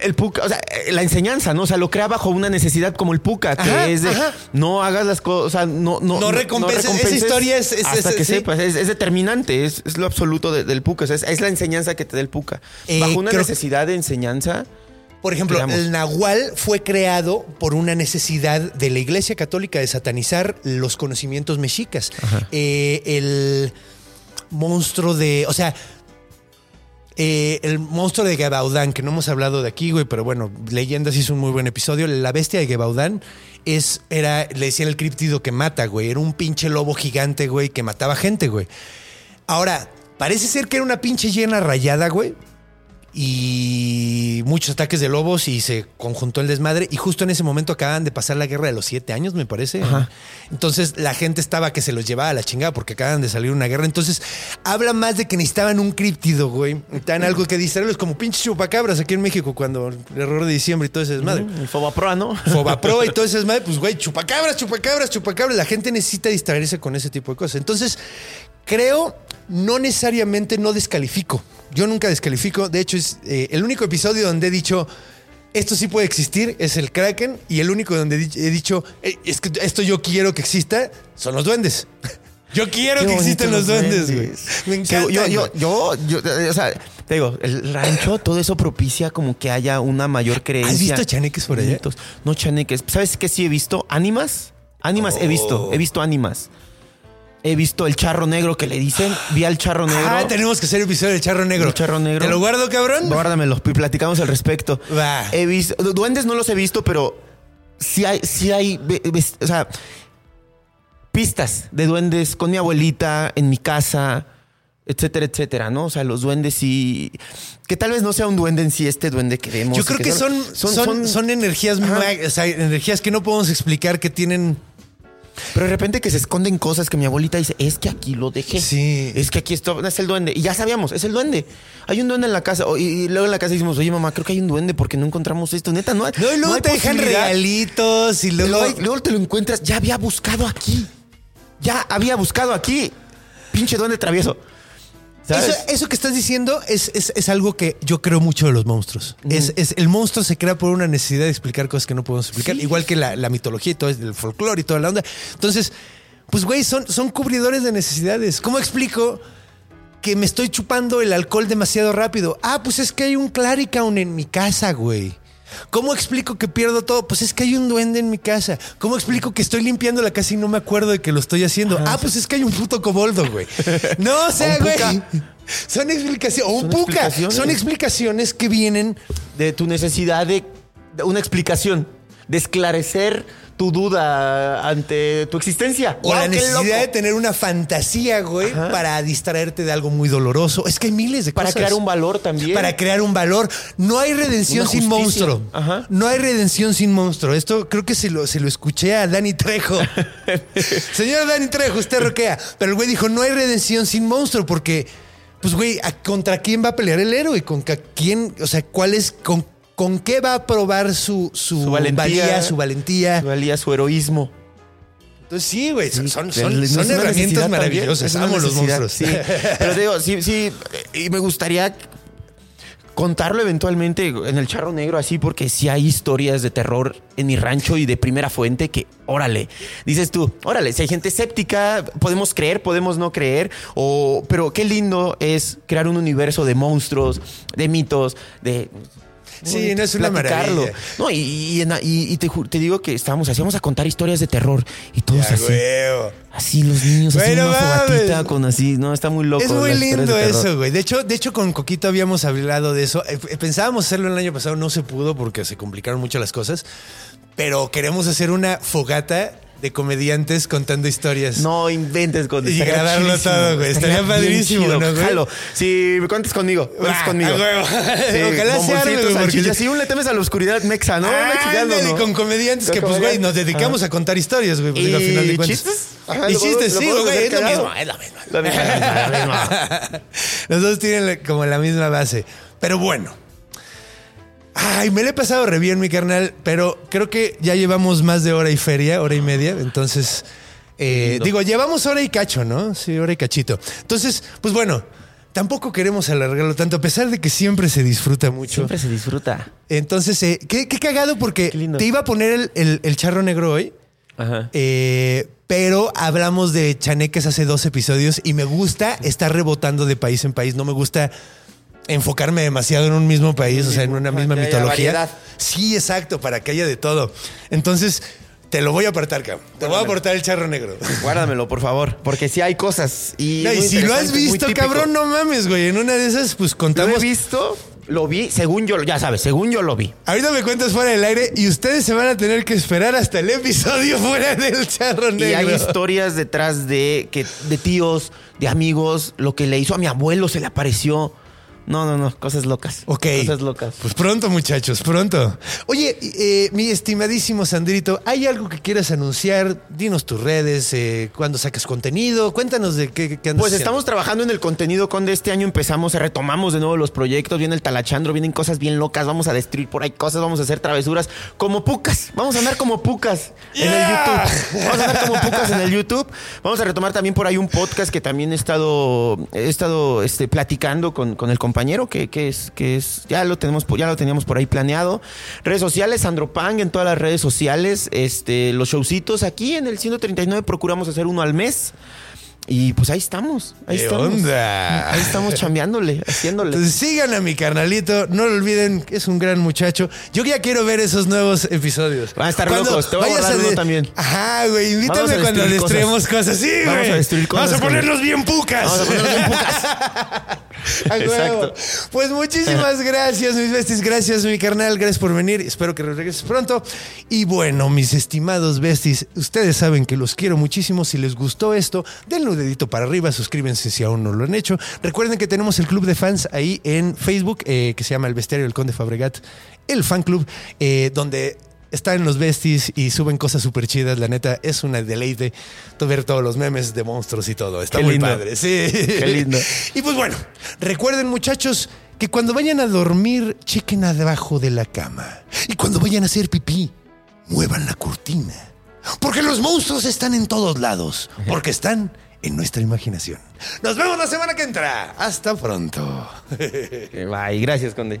S3: el puca, o sea, la enseñanza, ¿no? O sea, lo crea bajo una necesidad como el puca, que
S1: Ajá,
S3: es de
S1: ajá.
S3: no hagas las cosas, o sea, no, no,
S1: No recompenses. Esa historia es- es-
S3: hasta
S1: es-
S3: que
S1: sí.
S3: sepas, es, es determinante, es, es lo absoluto de- del puca, o sea, es, la enseñanza que te da el puca.
S1: Eh,
S3: bajo una necesidad de enseñanza.
S1: Por ejemplo,
S3: Digamos.
S1: el Nahual fue creado por una necesidad de la Iglesia Católica de satanizar los conocimientos mexicas. Eh, el monstruo de. O sea. eh, el monstruo de Gebaudán, que no hemos hablado de aquí, güey, pero bueno, Leyendas hizo un muy buen episodio. La bestia de Gebaudán es, era, le decían el críptido que mata, güey. Era un pinche lobo gigante, güey, que mataba gente, güey. Ahora, parece ser que era una pinche llena rayada, güey. Y muchos ataques de lobos y se conjuntó el desmadre y justo en ese momento acaban de pasar la guerra de los siete años, me parece.
S3: Ajá.
S1: Entonces la gente estaba que se los llevaba a la chingada porque acaban de salir una guerra. Entonces habla más de que necesitaban un críptido, güey. Necesitaban algo que distraerlos como pinches chupacabras aquí en México cuando el error de diciembre y todo ese desmadre.
S3: El Fobaproa, ¿no?
S1: Fobapro y todo ese desmadre, pues güey, chupacabras, chupacabras, chupacabras. La gente necesita distraerse con ese tipo de cosas. Entonces, creo, no necesariamente no descalifico. Yo nunca descalifico. De hecho, es eh, el único episodio donde he dicho. Esto sí puede existir, es el Kraken. Y el único donde he di- he dicho, "Eh, es que esto yo quiero que exista, son los duendes. Yo quiero que existan los duendes, güey. Me encanta.
S3: yo, yo, yo, yo, o sea, te digo, el rancho, todo eso propicia como que haya una mayor creencia.
S1: ¿Has visto chaneques por allá?
S3: No chaneques. ¿Sabes qué sí he visto? ¿Ánimas? Ánimas he visto,
S1: Oh.
S3: he visto ánimas. He visto el charro negro que le dicen. Vi al charro negro.
S1: Ah, tenemos que hacer episodio del charro negro.
S3: El charro negro.
S1: ¿Te lo guardo, cabrón?
S3: Guárdamelo y platicamos al respecto.
S1: Va.
S3: He visto, duendes no los he visto, pero sí hay, sí hay, o sea, pistas de duendes con mi abuelita, en mi casa, etcétera, etcétera, ¿no? O sea, los duendes sí, que tal vez no sea un duende en sí este duende que vemos.
S1: Yo creo que son, son, son, energías,
S3: Ajá.
S1: mag- o sea, energías que no podemos explicar que tienen.
S3: Pero de repente que se esconden cosas que mi abuelita dice, es que aquí lo dejé.
S1: Sí.
S3: Es que aquí esto es el duende. Y ya sabíamos, es el duende. Hay un duende en la casa. Y, luego en la casa decimos, oye mamá, creo que hay un duende porque no encontramos esto. Neta, no hay.
S1: No, y luego
S3: hay
S1: te dejan regalitos y luego.
S3: Luego te lo encuentras, ya había buscado aquí. Ya había buscado aquí. Pinche duende travieso.
S1: Eso, eso que estás diciendo es, es- es algo que yo creo mucho de los monstruos. es, es- el monstruo se crea por una necesidad de explicar cosas que no podemos explicar,
S3: Sí.
S1: igual que la, la mitología y todo el folclore y toda la onda. Entonces, pues güey, son, son cubridores de necesidades. ¿Cómo explico que me estoy chupando el alcohol demasiado rápido? Ah, pues es que hay un Claricaun en mi casa, güey. ¿Cómo explico que pierdo todo? Pues es que hay un duende en mi casa. ¿Cómo explico que estoy limpiando la casa y no me acuerdo de que lo estoy haciendo? ah, pues es que hay un puto coboldo, güey. No, o sea, güey. Son explicaciones. O un
S3: Son
S1: puca.
S3: explicaciones.
S1: Son explicaciones que vienen.
S3: de tu necesidad de una explicación, de esclarecer tu duda ante tu existencia.
S1: O la necesidad de tener una fantasía, güey,
S3: Ajá.
S1: para distraerte de algo muy doloroso. Es que hay miles de
S3: Para
S1: cosas.
S3: crear un valor también.
S1: Para crear un valor. No hay redención sin monstruo.
S3: Ajá.
S1: No hay redención sin monstruo. Esto creo que se lo, se lo escuché a Dani Trejo. Señor Dani Trejo, usted roquea. Pero el güey dijo, no hay redención sin monstruo porque, pues güey, ¿a- ¿contra quién va a pelear el héroe? ¿Con quién? O sea, ¿cuál es? Con, ¿Con qué va a probar su, su,
S3: Su valentía.
S1: valía, su valentía?
S3: Su valía, su heroísmo.
S1: Entonces sí, güey, son, son, herramientas maravillosas. Amo los monstruos.
S3: Sí. Pero te digo, sí, sí. Y me gustaría contarlo eventualmente en el charro negro así, porque sí hay historias de terror en mi rancho y de primera fuente que, órale, dices tú, órale, si hay gente escéptica, podemos creer, podemos no creer, o, pero qué lindo es crear un universo de monstruos, de mitos, de...
S1: Sí, no es una
S3: platicarlo.
S1: maravilla.
S3: No, y, y, y- y te, digo que estábamos, hacíamos a contar historias de terror y todos
S1: Ya,
S3: así. Así los niños
S1: Güey,
S3: haciendo
S1: no
S3: una fogatita con así, no, está muy loco.
S1: Es muy lindo eso, güey. De hecho, de hecho, con Coquito habíamos hablado de eso. Eh, Pensábamos hacerlo el año pasado, no se pudo porque se complicaron mucho las cosas. Pero queremos hacer una fogata de comediantes contando historias.
S3: No inventes con
S1: Y grabarlo todo, güey. Estaría padrísimo,
S3: chido.
S1: ¿no, güey?
S3: Jalo. Si me cuentas conmigo, cuentas
S1: Ah,
S3: conmigo.
S1: a huevo. Ojalá se arme,
S3: bomboncitos,
S1: güey, porque-.
S3: Si un le temes a la oscuridad mexa, ¿no? Una chingando,
S1: Ándale,
S3: ¿no?
S1: con comediantes que,
S3: Con
S1: pues, güey, nos dedicamos a contar historias, güey. Pues, digo, al final de
S3: ¿Y
S1: cuentas.
S3: chistes? Ajá,
S1: y chistes, sí, güey. Es lo mismo, es lo mismo.
S3: Lo mismo, lo mismo.
S1: Los dos tienen como la misma base. Pero bueno. Ay, me le he pasado re bien, mi carnal, pero creo que ya llevamos más de hora y feria, hora y media. Entonces, eh, digo, llevamos hora y cacho, ¿no? Sí, hora y cachito. Entonces, pues bueno, tampoco queremos alargarlo tanto, a pesar de que siempre se disfruta mucho.
S3: Siempre se disfruta.
S1: Entonces, eh, qué, qué cagado porque
S3: Qué
S1: te iba a poner el, el- el charro negro hoy.
S3: Ajá.
S1: Eh, pero hablamos de chaneques hace dos episodios y me gusta estar rebotando de país en país. No me gusta enfocarme demasiado en un mismo país, o sea, en una misma mitología.
S3: variedad.
S1: Sí, exacto, para que haya de todo. Entonces, te lo voy a apartar, cabrón. Te voy a aportar el charro negro.
S3: Guárdamelo, por favor. Porque sí hay cosas. Y,
S1: No, y
S3: muy
S1: si lo has visto, cabrón, no mames, güey. En una de esas, pues
S3: Lo
S1: contamos.
S3: he visto, lo vi, según yo, ya sabes, según yo lo vi.
S1: Ahorita me cuentas fuera del aire y ustedes se van a tener que esperar hasta el episodio fuera del charro negro.
S3: Y hay historias detrás de que de tíos, de amigos, lo que le hizo a mi abuelo se le apareció. No, no, no, cosas locas.
S1: Ok.
S3: Cosas locas.
S1: Pues pronto, muchachos, pronto. Oye, eh, mi estimadísimo Sandrito, ¿hay algo que quieras anunciar? Dinos tus redes, eh, cuándo sacas contenido, cuéntanos de qué, qué andas
S3: Pues
S1: haciendo.
S3: estamos trabajando en el contenido con de este año empezamos, retomamos de nuevo los proyectos, viene el talachandro, vienen cosas bien locas, vamos a destruir por ahí cosas, vamos a hacer travesuras como pucas, vamos a andar como pucas en el. YouTube. Vamos a andar como pucas en el YouTube. Vamos a retomar también por ahí un podcast que también he estado, he estado este, platicando con, con el compañero, que, que es, que es, ya lo tenemos, ya lo teníamos por ahí planeado. Redes sociales, Sandro Pang en todas las redes sociales, este, los showcitos aquí en el 139 procuramos hacer uno al mes. Y pues ahí estamos. Ahí
S1: ¿Qué
S3: estamos.
S1: onda?
S3: Ahí estamos chambeándole, haciéndole.
S1: Entonces sigan a mi carnalito, no lo olviden, es un gran muchacho. Yo ya quiero ver esos nuevos episodios.
S3: Van a estar
S1: Cuando
S3: locos, te voy a
S1: de-
S3: también.
S1: Ajá, güey, invítame cuando
S3: destruir
S1: destruimos cosas. Sí, güey.
S3: Vamos a destruir cosas
S1: Vamos a ponerlos bien pucas.
S3: Vamos a ponerlos bien pucas.
S1: A.
S3: Exacto.
S1: Pues muchísimas gracias, mis besties. Gracias, mi carnal. Gracias por venir. Espero que regreses pronto. Y bueno, mis estimados besties, ustedes saben que los quiero muchísimo. Si les gustó esto, denle un dedito para arriba. Suscríbanse si aún no lo han hecho. Recuerden que tenemos el club de fans ahí en Facebook, eh, que se llama El Bestiario del Conde Fabregat, el fan club, eh, donde están los besties y suben cosas súper chidas. La neta, es una deleite ver todos los memes de monstruos y todo. Está
S3: Qué
S1: muy
S3: lindo.
S1: padre. Sí.
S3: Qué lindo.
S1: Y pues bueno, recuerden muchachos que cuando vayan a dormir, chequen abajo de la cama. Y cuando vayan a hacer pipí, muevan la cortina. Porque los monstruos están en todos lados. Porque están en nuestra imaginación. Nos vemos la semana que entra. Hasta pronto.
S3: Bye, gracias, Conde.